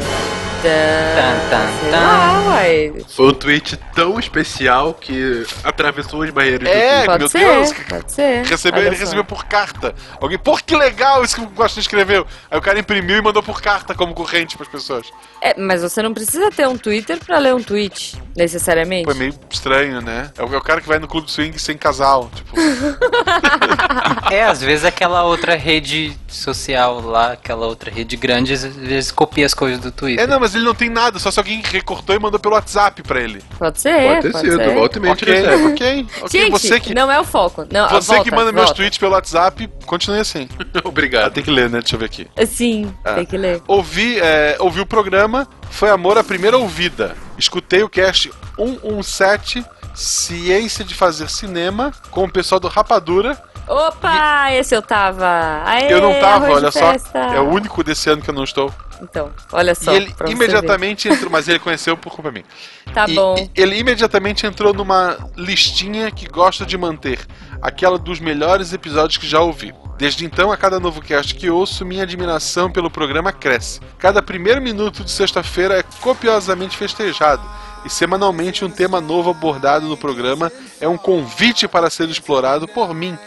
Tan, uai. Foi um tweet tão especial que atravessou as barreiras É, do Pode meu ser, Deus. pode ser. Recebeu, Olha ele só. recebeu por carta. Alguém, pô, que legal isso que o Guaxa escreveu. Aí o cara imprimiu e mandou por carta como corrente pras pessoas. É, mas você não precisa ter um Twitter pra ler um tweet, necessariamente. Foi meio estranho, né? É o, é o cara que vai no clube swing sem casal. Tipo, É, às vezes aquela outra rede social lá, aquela outra rede grande, às vezes copia as coisas do Twitter. é, não, mas ele não tem nada, só se alguém recortou e mandou pelo WhatsApp pra ele. Pode ser, Pode ter sido, ser. volta e meia Ok, recebe. ok. ok. Gente, você que, não é o foco. Não, você volta, que manda meus volta. tweets pelo WhatsApp, continue assim. Ah, Obrigado. tem que ler, né? Deixa eu ver aqui. Sim, Ah. tem que ler. Ouvi, é, ouvi o programa, foi amor à primeira ouvida. Escutei o cast 117 Ciência de Fazer Cinema com o pessoal do Rapadura. Opa, esse eu tava. Aê, eu não tava, olha só. É o único desse ano que eu não estou. Então, olha só. e ele imediatamente entrou, mas ele conheceu por culpa minha. Tá E- bom. e ele imediatamente entrou numa listinha que gosta de manter, aquela dos melhores episódios que já ouvi. Desde então, a cada novo cast que ouço, minha admiração pelo programa cresce. Cada primeiro minuto de sexta-feira é copiosamente festejado. E semanalmente um tema novo abordado no programa é um convite para ser explorado por mim,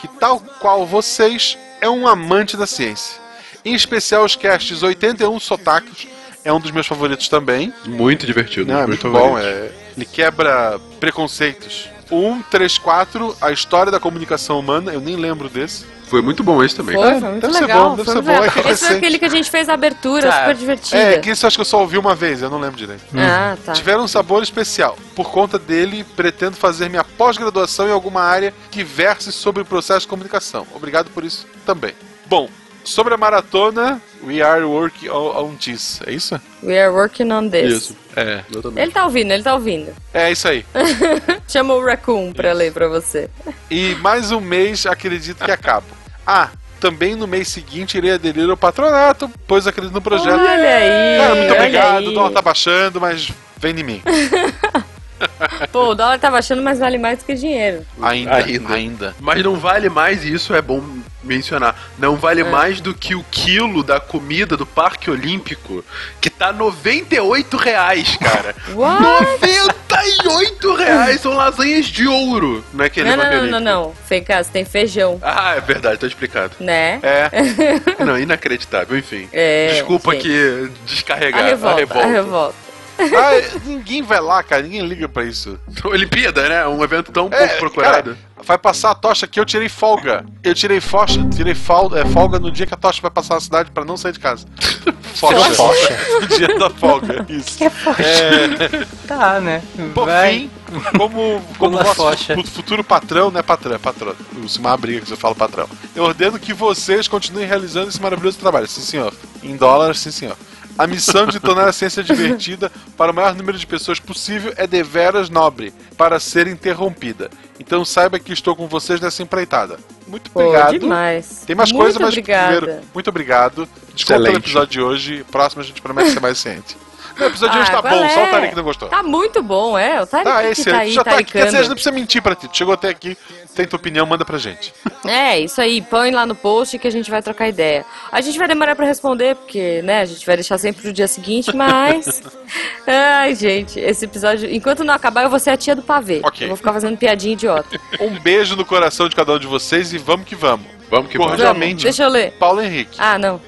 que tal qual vocês é um amante da ciência. Em especial os casts 81 Sotaques, é um dos meus favoritos também. Muito divertido. Não, é muito bom, favorito. é, ele quebra preconceitos. O 134, a história da comunicação humana, eu nem lembro desse. Foi muito bom esse também. Foi, foi muito Deve ser legal. bom, deve foi ser muito bom, é é Esse foi recente. aquele que a gente fez a abertura, Tá. super divertida. É, que isso acho que eu só ouvi uma vez, eu não lembro direito. Ah, tá. Tiveram um sabor especial. Por conta dele, pretendo fazer minha pós-graduação em alguma área que verse sobre o processo de comunicação. Obrigado por isso também. Bom, sobre a maratona, we are working on on this. É isso? We are working on this. Isso. É, eu também. Ele tá ouvindo, ele tá ouvindo. É isso aí. Chama o Raccoon pra ler pra você. E mais um mês acredito que acabo. Ah, também no mês seguinte irei aderir ao patronato, pois acredito no projeto. Olha aí, Cara, muito olha obrigado. aí. O dólar tá baixando, mas vem em mim. Pô, o dólar tá baixando, mas vale mais do que dinheiro. Ainda, ainda. Mas não vale mais, e isso é bom mencionar, não vale mais do que o quilo da comida do Parque Olímpico, que tá 98 reais, cara. What? 98 reais são lasanhas de ouro naquele Não, Parque não, não, não, Olímpico. não. Fencas, tem feijão, Ah, é verdade, tá explicado. né? É. Não, inacreditável, enfim. É, Desculpa gente. que descarregar A revolta, a revolta. Ah, ninguém vai lá, cara. Ninguém liga pra isso. Olimpíada, né? Um evento tão É, pouco procurado. cara, vai passar a tocha aqui, eu tirei folga. Eu tirei focha, tirei fal- é, folga no dia que a tocha vai passar na cidade pra não sair de casa. Focha. Focha. no dia da folga. Isso. É, Tá, né? por Vai. fim, como, como nosso focha. fu- futuro patrão, né, patrão, é patrão. O Simar briga que você fala patrão. Eu ordeno que vocês continuem realizando esse maravilhoso trabalho. Sim, senhor. Em dólares, sim, senhor. A missão de tornar a ciência divertida para o maior número de pessoas possível é deveras nobre para ser interrompida. Então saiba que estou com vocês nessa empreitada. Muito Pô, obrigado. demais. Tem mais Muito coisa, mas obrigada. primeiro, muito obrigado. Desculpa pelo episódio de hoje. Próximo a gente promete ser mais ciente. O episódio de hoje Ah, tá bom, é? só o Tarek não gostou. Tá muito bom, é. O Tarek Tá, que esse tá aí. aí, Já tá aqui. Quer dizer, não precisa mentir pra ti. Tu chegou até aqui, tem tua opinião, manda pra gente. É, isso aí, põe lá no post que a gente vai trocar ideia. A gente vai demorar pra responder, porque, né, a gente vai deixar sempre pro dia seguinte, mas. Ai, gente, esse episódio. Enquanto não acabar, eu vou ser a tia do pavê. Ok. Eu vou ficar fazendo piadinha idiota. Um beijo no coração de cada um de vocês e vamos que vamos. Vamos que vamos. Deixa eu ler. Paulo Henrique. Ah, não.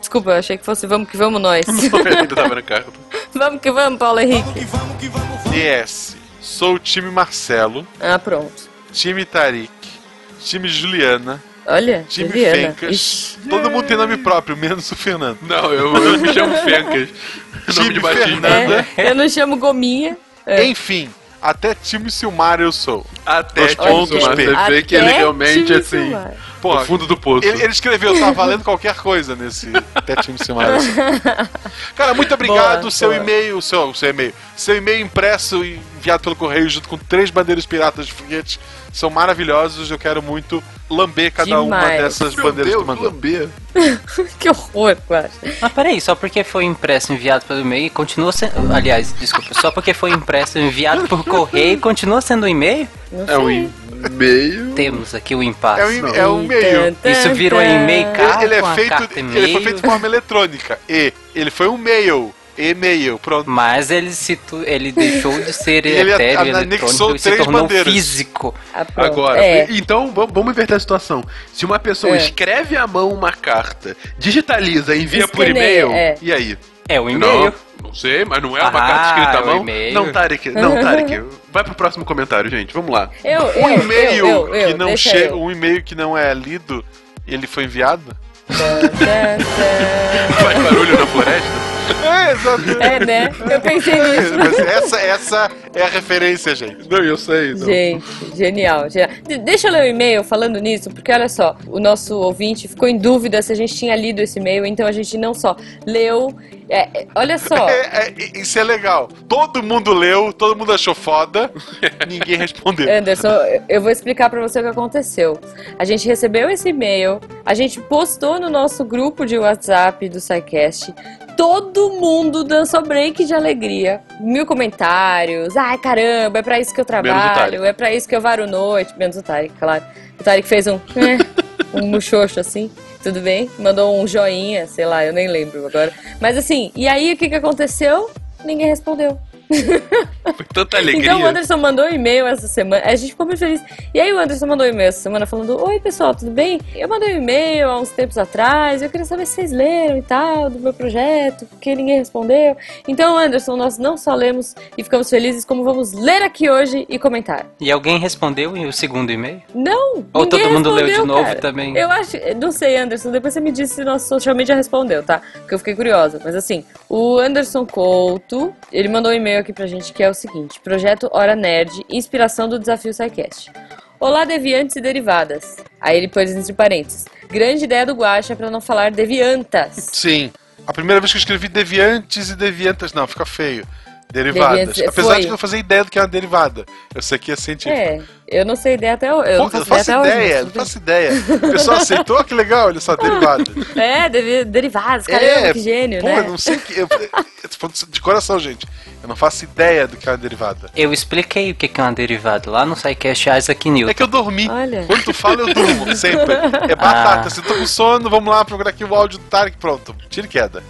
Desculpa, eu achei que fosse vamos que vamos nós. Ele ainda tava carta. vamos que vamos, Paulo Henrique. DS. Sou o time Marcelo, Ah, pronto. Time Tarik, time Juliana, Olha, time Juliana. Fencas. Ixi. Todo mundo tem nome próprio, menos o Fernando. Não, eu, eu me chamo Fencas. Nome Time de batismo. Fernanda. É, eu não chamo Gominha. É. Enfim, até time Silmar eu sou. Até Dois tipo, pontos, P. você vê que ele realmente, time assim, Silmar. No fundo do poço. Ele, ele escreveu, tá valendo qualquer coisa nesse até time Silmar. eu sou. Cara, muito obrigado. Boa, seu e-mail, seu, seu e-mail, seu e-mail impresso e enviado pelo correio junto com três bandeiras piratas de foguete são maravilhosos. Eu quero muito lamber cada uma Demais. dessas Meu bandeiras que Deus, tu mandou. lamber. que horror, Guaxa. Mas peraí, só porque foi impresso enviado pelo e-mail e continua sendo. Aliás, desculpa, só porque foi impresso enviado por correio e continua sendo um e-mail? É um sei. E-mail. Temos aqui o impasse. É um, é um e-mail. Tan, Isso virou tan, e-mail, cara. Ele, ele é feito, carta ele foi feito de forma eletrônica. E ele foi um mail. E-mail, pronto. Mas ele, se ele deixou de ser ele etéreo, anexou eletrônico e se três tornou bandeiras. físico. Ah. Agora, É. então vamos inverter a situação. Se uma pessoa É. escreve à mão uma carta, digitaliza, envia por Escaneia, e-mail, é. e aí? É o e-mail. Não, não sei, mas não é uma Ah, carta escrita à o mão. e-mail. Não, Tarek, não, Tarek. Vai pro próximo comentário, gente. Vamos lá. Eu, eu, Um e-mail eu, eu, eu, que não chega, eu. um e-mail que não é lido, ele foi enviado? Faz barulho na floresta? É, exato. É, né? Eu pensei nisso. Mas essa, essa é a referência, gente. Não, eu sei. Não. Gente, genial, genial. De- deixa eu ler o e-mail falando nisso, porque olha só, o nosso ouvinte ficou em dúvida se a gente tinha lido esse e-mail, então a gente não só leu. é, é, olha só. É, é, isso é legal. Todo mundo leu, todo mundo achou foda, ninguém respondeu. Anderson, eu vou explicar pra você o que aconteceu. A gente recebeu esse e-mail, a gente postou no nosso grupo de WhatsApp do SciCast. Todo mundo dançou break de alegria. Mil comentários. Ai, caramba, é pra isso que eu trabalho, é pra isso que eu varo noite. Menos o Tarek, claro. O Tarek fez um, eh, um muxoxo assim. Tudo bem? Mandou um joinha, sei lá, eu nem lembro agora. Mas assim, e aí o que, que aconteceu? Ninguém respondeu. Foi tanta alegria. Então o Anderson mandou um e-mail essa semana. A gente ficou muito feliz. E aí o Anderson mandou um e-mail essa semana falando: Oi, pessoal, tudo bem? Eu mandei um e-mail há uns tempos atrás. Eu queria saber se vocês leram e tal, do meu projeto, porque ninguém respondeu. Então, Anderson, nós não só lemos e ficamos felizes, como vamos ler aqui hoje e comentar. E alguém respondeu em o segundo e-mail? Não! Ou todo mundo leu de novo cara. também? Eu acho. Não sei, Anderson. Depois você me disse se nosso social media respondeu, tá? Porque eu fiquei curiosa. Mas assim, o Anderson Couto, ele mandou um e-mail aqui pra gente que é o seguinte: Projeto Hora Nerd, inspiração do desafio SciCast. Olá, deviantes e derivadas. Aí ele pôs entre parênteses. Grande ideia do Guaxa pra não falar deviantas. Sim. A primeira vez que eu escrevi deviantes e deviantas, não, fica feio. Derivadas. Deviantes, Apesar foi. de que eu não fazia ideia do que é uma derivada. Eu sei que é científico. É, eu não sei ideia até hoje. Eu Pô, não eu faço não faço ideia não faço ideia. O pessoal aceitou, que legal, olha só, bem. É, devi- derivadas, caramba, É, que gênio, Pô, né? eu não sei o que. Eu, eu tô falando de coração, gente. Eu não faço ideia do que é uma derivada. Eu expliquei o que é uma derivada lá no SciCast Isaac Newton. É que eu dormi. Olha. Quando tu fala, eu durmo, sempre. É batata. Se eu tô com sono, vamos lá procurar aqui o áudio do Tarek, pronto. Tira e queda.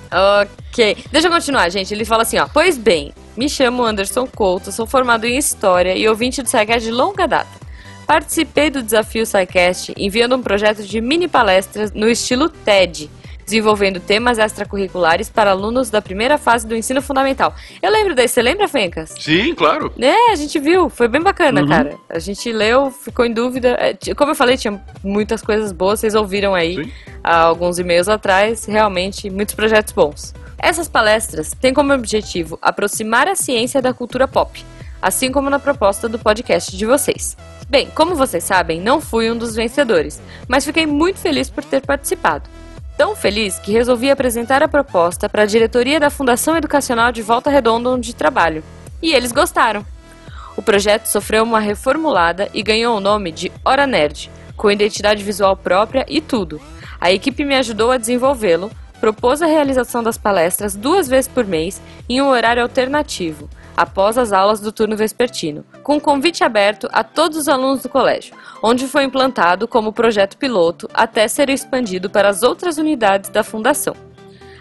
Ok. Deixa eu continuar, gente. Ele fala assim, ó. Pois bem, me chamo Anderson Couto, sou formado em História e ouvinte do SciCast de longa data. Participei do desafio SciCast enviando um projeto de mini palestras no estilo TED, desenvolvendo temas extracurriculares para alunos da primeira fase do ensino fundamental. Eu lembro desse, você lembra, Fencas? Sim, claro. É, a gente viu, foi bem bacana, Uhum. cara. A gente leu, ficou em dúvida. É, Como eu falei, tinha muitas coisas boas, vocês ouviram aí há alguns e-mails atrás, realmente muitos projetos bons. Essas palestras têm como objetivo aproximar a ciência da cultura pop, assim como na proposta do podcast de vocês. Bem, como vocês sabem, não fui um dos vencedores, mas fiquei muito feliz por ter participado. Tão feliz que resolvi apresentar a proposta para a diretoria da Fundação Educacional de Volta Redonda onde trabalho. E eles gostaram. O projeto sofreu uma reformulada e ganhou o nome de Hora Nerd, com identidade visual própria e tudo. A equipe me ajudou a desenvolvê-lo, propôs a realização das palestras duas vezes por mês em um horário alternativo, após as aulas do turno vespertino, com convite aberto a todos os alunos do colégio, onde foi implantado como projeto piloto até ser expandido para as outras unidades da fundação.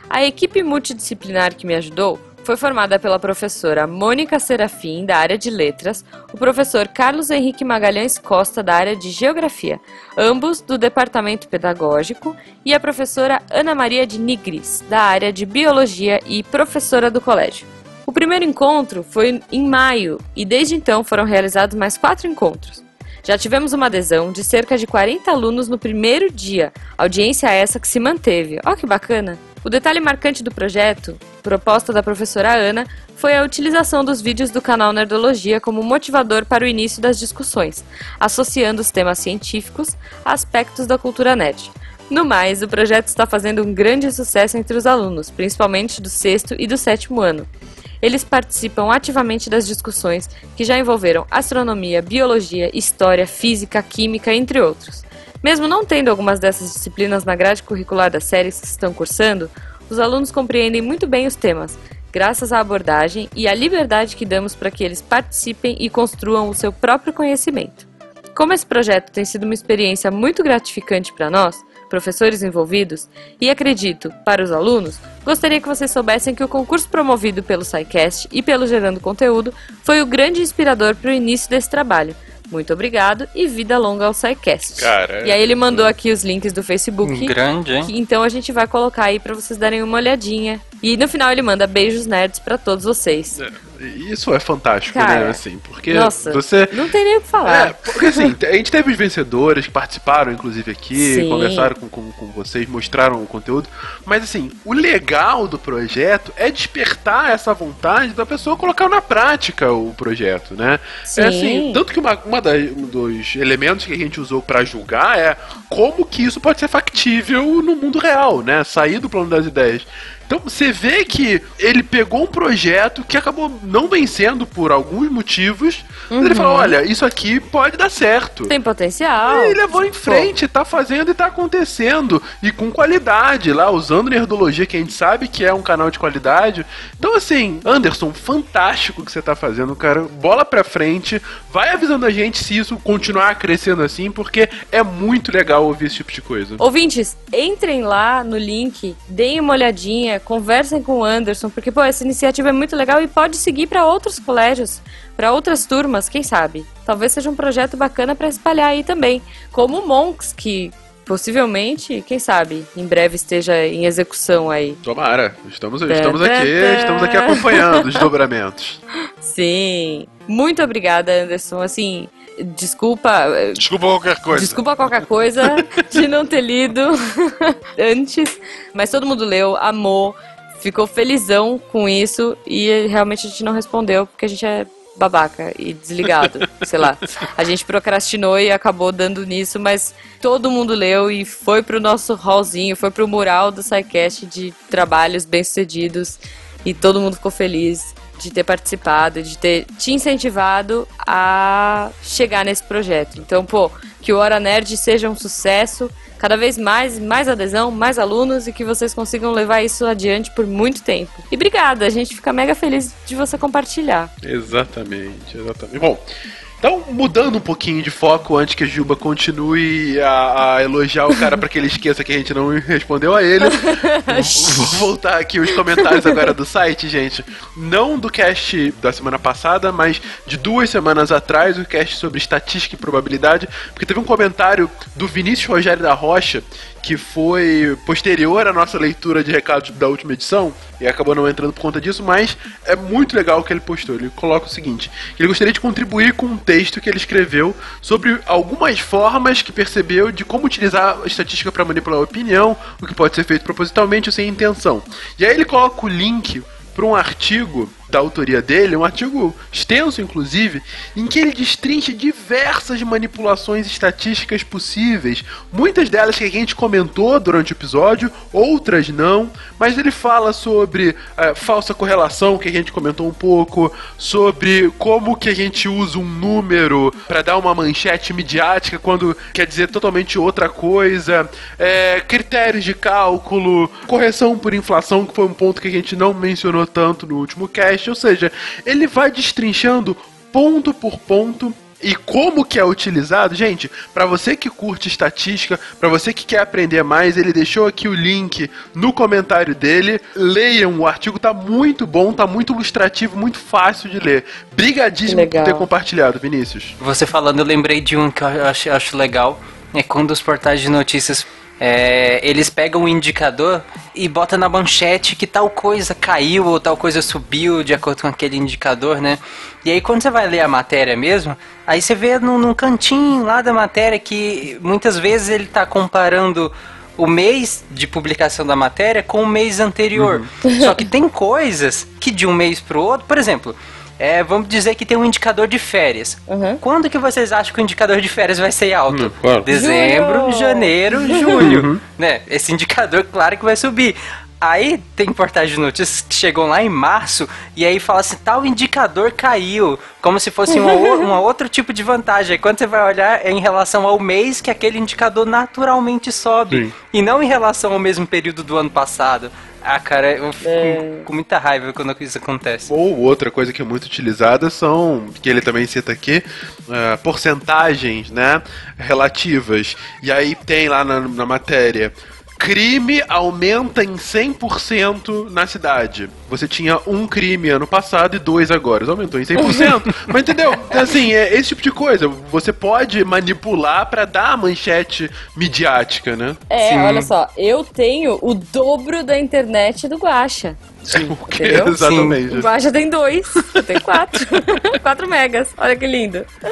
A equipe multidisciplinar que me ajudou foi formada pela professora Mônica Serafim, da área de letras, o professor Carlos Henrique Magalhães Costa, da área de geografia, ambos do departamento pedagógico, e a professora Ana Maria de Nigris, da área de biologia e professora do colégio. O primeiro encontro foi em maio e desde então foram realizados mais quatro encontros. Já tivemos uma adesão de cerca de 40 alunos no primeiro dia, audiência essa que se manteve. Ó que bacana! O detalhe marcante do projeto, proposta da professora Ana, foi a utilização dos vídeos do canal Nerdologia como motivador para o início das discussões, associando os temas científicos a aspectos da cultura nerd. No mais, o projeto está fazendo um grande sucesso entre os alunos, principalmente do sexto e do sétimo ano. Eles participam ativamente das discussões que já envolveram astronomia, biologia, história, física, química, entre outros. Mesmo não tendo algumas dessas disciplinas na grade curricular das séries que estão cursando, os alunos compreendem muito bem os temas, graças à abordagem e à liberdade que damos para que eles participem e construam o seu próprio conhecimento. Como esse projeto tem sido uma experiência muito gratificante para nós, professores envolvidos, e acredito, para os alunos, gostaria que vocês soubessem que o concurso promovido pelo SciCast e pelo Gerando Conteúdo foi o grande inspirador para o início desse trabalho. Muito obrigado e vida longa ao SciCast. Cara, E aí ele mandou aqui os links do Facebook. Grande, hein? que- então a gente vai colocar aí para vocês darem uma olhadinha E no final ele manda beijos nerds pra todos vocês. Isso é fantástico, Cara, né? Assim, porque Nossa, você. não tem nem o que falar. É, porque assim, a gente teve os vencedores que participaram, inclusive, aqui, Sim. conversaram com, com, com vocês, mostraram o conteúdo. Mas assim, o legal do projeto é despertar essa vontade da pessoa colocar na prática o projeto, né? Sim. É assim, tanto que uma, uma das, um dos elementos que a gente usou pra julgar é como que isso pode ser factível no mundo real, né? Sair do plano das ideias. Então você vê que ele pegou um projeto que acabou não vencendo por alguns motivos, mas ele Uhum. falou: olha, isso aqui pode dar certo. Tem potencial. E levou em frente, tá fazendo e tá acontecendo. E com qualidade, lá, usando Nerdologia, que a gente sabe que é um canal de qualidade. Então, assim, Anderson, fantástico o que você tá fazendo, cara. Bola pra frente. Vai avisando a gente se isso continuar crescendo assim, porque é muito legal ouvir esse tipo de coisa. Ouvintes, entrem lá no link, deem uma olhadinha, conversem com o Anderson, porque pô, essa iniciativa é muito legal e pode seguir para outros colégios, para outras turmas, quem sabe? Talvez seja um projeto bacana para espalhar aí também, como o Monks, que possivelmente, quem sabe, em breve esteja em execução aí. Tomara, estamos, estamos aqui, estamos aqui acompanhando os dobramentos. Sim. Muito obrigada, Anderson. Assim, desculpa. eh, Desculpa qualquer coisa. Desculpa qualquer coisa de não ter lido antes, mas todo mundo leu, amou, ficou felizão com isso e realmente a gente não respondeu porque a gente é babaca e desligado, sei lá. A gente procrastinou e acabou dando nisso, mas todo mundo leu e foi pro nosso hallzinho, foi pro mural do SciCast de trabalhos bem-sucedidos e todo mundo ficou feliz de ter participado, de ter te incentivado a chegar nesse projeto. Então, pô, que o Hora Nerd seja um sucesso, cada vez mais, mais adesão, mais alunos e que vocês consigam levar isso adiante por muito tempo. E obrigada, a gente fica mega feliz de você compartilhar. Exatamente, exatamente. Bom, então mudando um pouquinho de foco antes que a Juba continue a, a elogiar o cara para que ele esqueça que a gente não respondeu a ele. Vou voltar aqui os comentários agora do site, gente. Não do cast da semana passada, mas de duas semanas atrás, o cast sobre estatística e probabilidade, porque teve um comentário do Vinícius Rogério da Rocha que foi posterior à nossa leitura de recados da última edição e acabou não entrando por conta disso, mas é muito legal o que ele postou. Ele coloca o seguinte: ele gostaria de contribuir com um texto que ele escreveu sobre algumas formas que percebeu de como utilizar a estatística para manipular a opinião, o que pode ser feito propositalmente ou sem intenção. E aí ele coloca o link para um artigo da autoria dele, um artigo extenso inclusive, em que ele destrincha diversas manipulações estatísticas possíveis, muitas delas que a gente comentou durante o episódio, outras não, mas ele fala sobre eh, falsa correlação, que a gente comentou um pouco, sobre como que a gente usa um número para dar uma manchete midiática quando quer dizer totalmente outra coisa, eh, critérios de cálculo, correção por inflação, que foi um ponto que a gente não mencionou tanto no último cast, ou seja, ele vai destrinchando ponto por ponto e como que é utilizado, gente, para você que curte estatística, para você que quer aprender mais, ele deixou aqui o link no comentário dele. Leiam, o artigo tá muito bom, tá muito ilustrativo, muito fácil de ler. Brigadíssimo Legal. por ter compartilhado, Vinícius. Você falando, eu lembrei de um que eu acho, acho legal. É quando os portais de notícias é, eles pegam um indicador e botam na manchete que tal coisa caiu ou tal coisa subiu de acordo com aquele indicador, né? E aí quando você vai ler a matéria mesmo, aí você vê num, num cantinho lá da matéria que muitas vezes ele tá comparando o mês de publicação da matéria com o mês anterior. Só que tem coisas que de um mês pro outro, por exemplo, é, vamos dizer que tem um indicador de férias. Quando que vocês acham que o indicador de férias vai ser alto? claro. Dezembro, Julho. janeiro, julho. né? Esse indicador, claro que vai subir. Aí tem portais de notícias que chegam lá em março e aí fala assim, tal indicador caiu, como se fosse um, um outro tipo de vantagem. Aí quando você vai olhar é em relação ao mês que aquele indicador naturalmente sobe Sim. e não em relação ao mesmo período do ano passado. Ah, cara, eu fico É. com muita raiva quando isso acontece. Ou outra coisa que é muito utilizada são, que ele também cita aqui, ah, porcentagens, né, relativas. E aí tem lá na, na matéria crime aumenta em 100% na cidade. Você tinha um crime ano passado e dois agora. Aumentou em 100%. Mas entendeu? Então, Assim, é esse tipo de coisa. Você pode manipular pra dar a manchete midiática, né? É, olha só, eu tenho o dobro da internet do Guaxa. Sim, Entendeu? exatamente. O Guaxa tem dois, eu tenho quatro. quatro megas, olha que lindo. Mas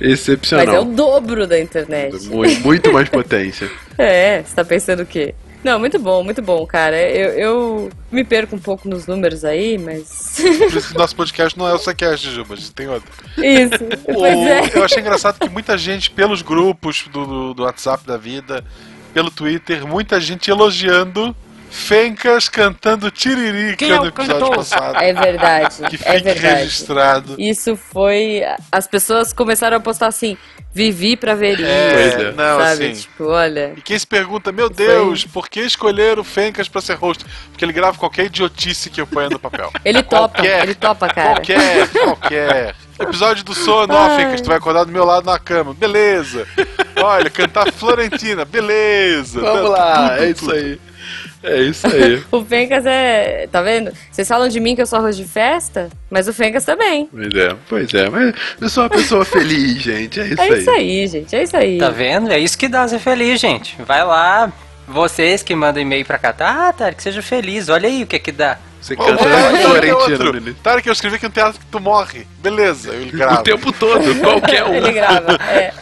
é o Excepcional. dobro da internet. Muito, muito mais potência. É, você tá pensando o quê? Não, muito bom, muito bom, cara. Eu, eu me perco um pouco nos números aí, mas. Por isso que nosso podcast não é o Sequest, Juba, a gente tem outro. Isso, O- pois é. Eu achei engraçado que muita gente, pelos grupos do, do, do WhatsApp da vida, pelo Twitter, muita gente elogiando Fencas cantando Tiririca Quem é o no episódio cantor? passado. É verdade, Que é fique verdade. registrado. Isso foi. As pessoas começaram a postar assim: vivi pra ver É, isso. não, sabe? assim. Tipo, olha. E quem se pergunta, meu Deus, por que escolher o Fencas pra ser host? Porque ele grava qualquer idiotice que eu ponha no papel. Ele topa, Qualquer, ele topa, cara. Qualquer, qualquer. Episódio do sono, ó. Fencas, tu vai acordar do meu lado na cama. Beleza. Olha, cantar Florentina, beleza. Vamos lá, tudo, é isso tudo. aí. É isso aí. O Fencas é. Tá vendo? Vocês falam de mim que eu sou arroz de festa, mas o Fencas também. Pois é, pois é. Mas eu sou uma pessoa feliz, gente. É isso É aí. isso aí, gente. É isso aí. Tá vendo? É isso que dá ser feliz, gente. Vai lá, vocês que mandam e-mail pra cá, tá, ah, Tarek, seja feliz, olha aí o que que dá. Você Ô, é, outro. Tarek, eu escrevi que um teatro que tu morre. Beleza, ele grava. O tempo todo, qualquer um. Ele grava, é.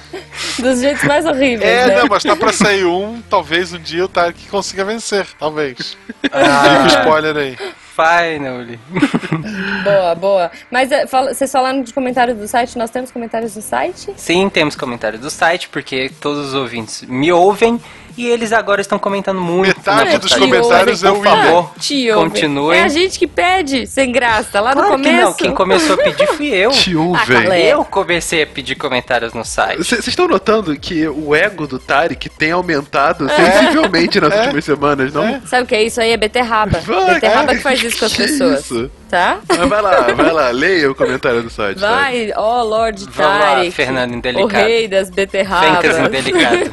Dos jeitos mais horríveis. É, né? não, mas tá pra sair um, talvez um dia o Tarek consiga vencer, talvez. Ah. Fica spoiler aí. Finally. Boa, boa. Mas é, fala- vocês falaram de comentários do site? Nós temos comentários do site? Sim, temos comentários do site, porque todos os ouvintes me ouvem e eles agora estão comentando muito. Metade dos postagem. comentários é o Por favor, Te ouve. continuem. É a gente que pede, sem graça, lá no Claro que começo. não, quem começou a pedir fui eu. Te Ah. Calé. Eu comecei a pedir comentários no site. Vocês estão notando que o ego do Tarek tem aumentado sensivelmente nas É. últimas semanas, não? Sabe o que é isso aí? É beterraba. Vai, beterraba é. que faz isso com as Que pessoas. isso? Tá? Mas vai lá, vai lá, leia o comentário do site. Vai, ó, Lord Vamos lá, Tarek. Fernando O Indelicado. rei das beterrabas. Fencas indelicado.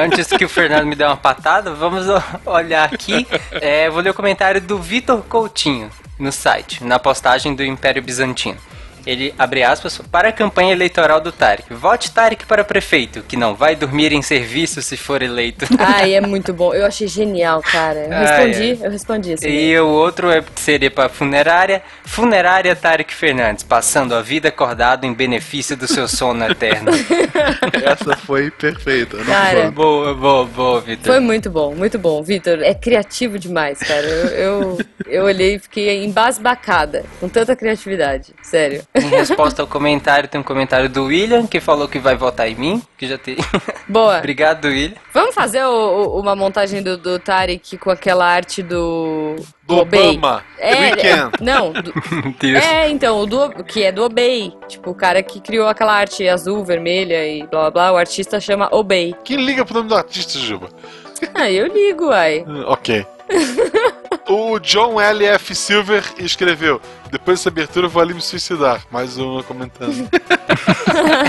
Antes que o Fernando me dê uma patada, vamos olhar aqui. É, vou ler o comentário do Vitor Coutinho no site, na postagem do Império Bizantino. Ele abre aspas para a campanha eleitoral do Tarek. Vote Tarek para prefeito, que não vai dormir em serviço se for eleito. Ai, é muito bom. Eu achei genial, cara. Eu Ai, respondi, eu respondi assim. E o outro é, seria para funerária. Funerária Tarek Fernandes, passando a vida acordado em benefício do seu sono eterno. Essa foi perfeita. Não Cara, foi? boa, boa, boa, Vitor. Foi muito bom, muito bom. Vitor, é criativo demais, cara. Eu, eu, eu olhei e fiquei embasbacada com tanta criatividade. Sério. Em resposta ao comentário, tem um comentário do William, que falou que vai votar em mim, que já tem. Boa. Obrigado, William. Vamos fazer o- o- uma montagem do, do Tarek com aquela arte do. Do Obama. É, é, não, do- é, então, o do, que é do Obey. Tipo, o cara que criou aquela arte azul, vermelha e blá blá blá, o artista chama Obey. Quem liga pro nome do artista, Juba? Ah, eu ligo, uai. Hum, Ok. O John L.F. Silver escreveu: Depois dessa abertura eu vou ali me suicidar. Mais uma comentando.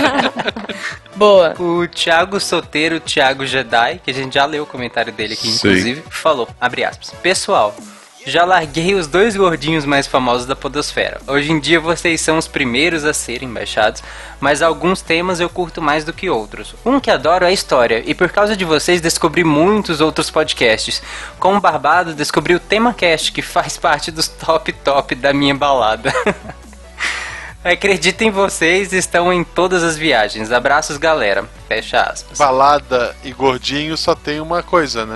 Boa. O Thiago Soteiro, Thiago Jedi, que a gente já leu o comentário dele aqui, Sim. inclusive, falou, abre aspas, Pessoal, já larguei os dois gordinhos mais famosos da podosfera. Hoje em dia vocês são os primeiros a serem baixados, mas alguns temas eu curto mais do que outros. Um que adoro é a história, e por causa de vocês descobri muitos outros podcasts. Com o Barbado descobri o TemaCast, que faz parte dos top top da minha balada. Acredito em vocês, estão em todas as viagens. Abraços, galera. Fecha aspas. Balada e gordinho só tem uma coisa, né?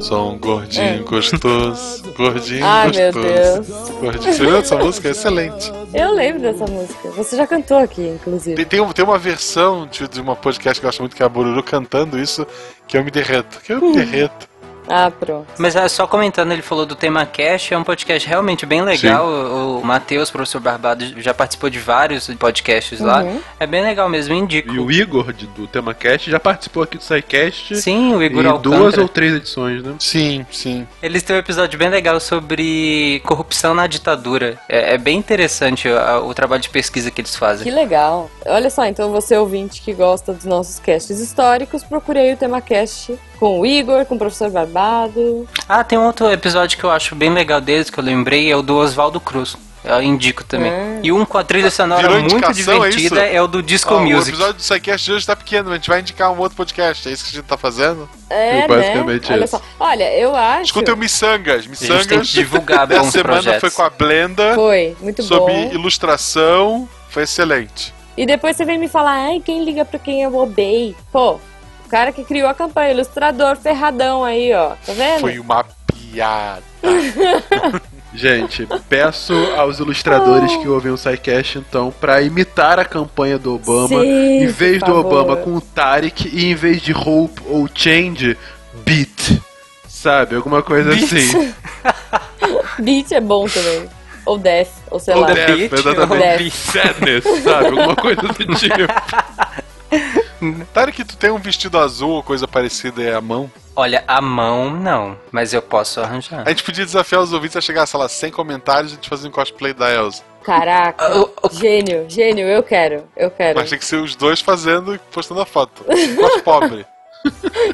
Sou um gordinho gostoso. Gordinho É. Ai, meu gostoso. Gordinho. Você lembra dessa música? É excelente. Eu lembro dessa música. Você já cantou aqui, inclusive. Tem, tem, tem uma versão de, de uma podcast que eu gosto muito, que é a Bururu cantando isso, que eu me derreto. Que eu me derreto. Ah, pronto. Mas é, só comentando, ele falou do tema Cash, é um podcast realmente bem legal. O, o Matheus, professor Barbado, já participou de vários podcasts lá. Uhum. É bem legal mesmo, indico. E o Igor de- do TemaCast já participou aqui do SciCast. Sim, o Igor em Alcântara. duas ou três edições, né? Sim, sim. Eles têm um episódio bem legal sobre corrupção na ditadura. É, é bem interessante a- o trabalho de pesquisa que eles fazem. Que legal. Olha só, então você ouvinte que gosta dos nossos casts históricos, procurei o tema cast Com o Igor, com o professor Barbado. Ah, tem um outro episódio que eu acho bem legal deles, que eu lembrei, é o do Oswaldo Cruz. Eu indico também. Ah. E um com a trilha sonora Virou muito é divertida isso? é, o do Disco O Music. episódio do Psycast de hoje tá pequeno, a gente vai indicar um outro podcast. É isso que a gente tá fazendo? É, basicamente né? Olha isso. só. Olha, eu acho. Escutem o Missangas. gente tem Missangas que divulgar bons semana projetos. foi com a Blenda. Foi, muito sobre bom. ilustração. Foi excelente. E depois você vem me falar, ai, quem liga pra quem eu obey? Pô, o cara que criou a campanha, ilustrador ferradão aí, ó. Tá vendo? Foi uma piada. Gente, peço aos ilustradores que ouvem o SciCast, então, pra imitar a campanha do Obama, Sim, em vez do favor. Obama com o Tarek, e em vez de Hope ou Change, Beat. Sabe? Alguma coisa Beat. assim. Beat é bom também. Ou Death, ou sei Ou lá. Death, exatamente. Death. Sadness, sabe? Alguma coisa do tipo. Tarek, tu tem um vestido azul ou coisa parecida é a mão? Olha, a mão não, mas eu posso arranjar. A gente podia desafiar os ouvintes a chegar, sei lá, 100 comentários e a gente fazer um cosplay da Elsa. Caraca, gênio, gênio, eu quero, eu quero. Mas tem que ser os dois fazendo e postando a foto. Cos pobre.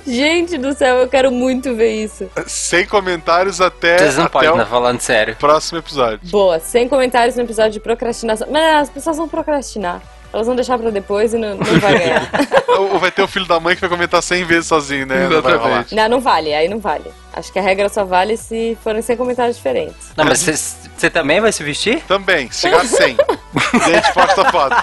Gente do céu, eu quero muito ver isso. 100 comentários até, Vocês não até podem estar falando sério. próximo episódio. Boa, sem comentários no episódio de procrastinação. Mas as pessoas vão procrastinar. Elas vão deixar pra depois e não, não vai ganhar. Ou vai ter o filho da mãe que vai comentar 100 vezes sozinho, né? Não vai rolar. não, não vale, aí não vale. Acho que a regra só vale se forem sem comentários diferentes. Não, mas você também vai se vestir? Também, se chegar a 100. e a gente posta a foto.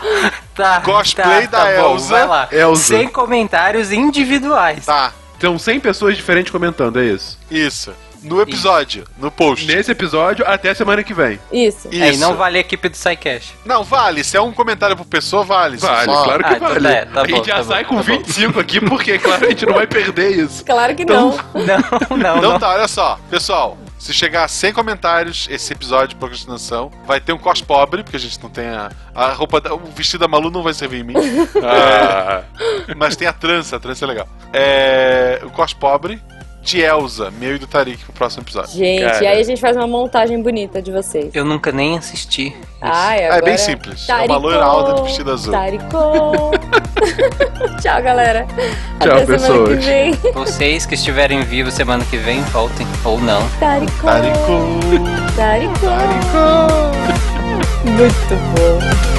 Tá. Cosplay tá, da tá bom, Elsa. Vai lá. Elsa. Sem comentários individuais. Tá. São 100 pessoas diferentes comentando, é isso? Isso. No episódio, no post. Nesse episódio, até semana que vem. Isso. Aí não vale a equipe do SciCast. Não, vale. Se é um comentário por pessoa, vale. Vale, só- claro que Ah, então vale. tá, tá a gente bom, já tá sai bom, com tá bom. 25 aqui, porque, claro, a gente não vai perder isso. Claro que Então- não. Não, não, Então não. tá, olha só. Pessoal, se chegar a 100 comentários esse episódio de procrastinação, vai ter um cos pobre, porque a gente não tem a, a roupa, da- o vestido da Malu não vai servir em mim. Ah. É, mas tem a trança, a trança é legal. É, o cos pobre de Elsa, meu e do Tarik pro próximo episódio. Gente, Cara. e aí a gente faz uma montagem bonita de vocês. Eu nunca nem assisti. Ai, É agora... bem simples. É uma Taricô, loira alta de vestido azul. Taricô. Tchau, galera. Tchau, Até semana pessoas. que vem. Vocês que estiverem vivos semana que vem, voltem. Ou não. Taricô. Taricô. Taricô. Muito bom.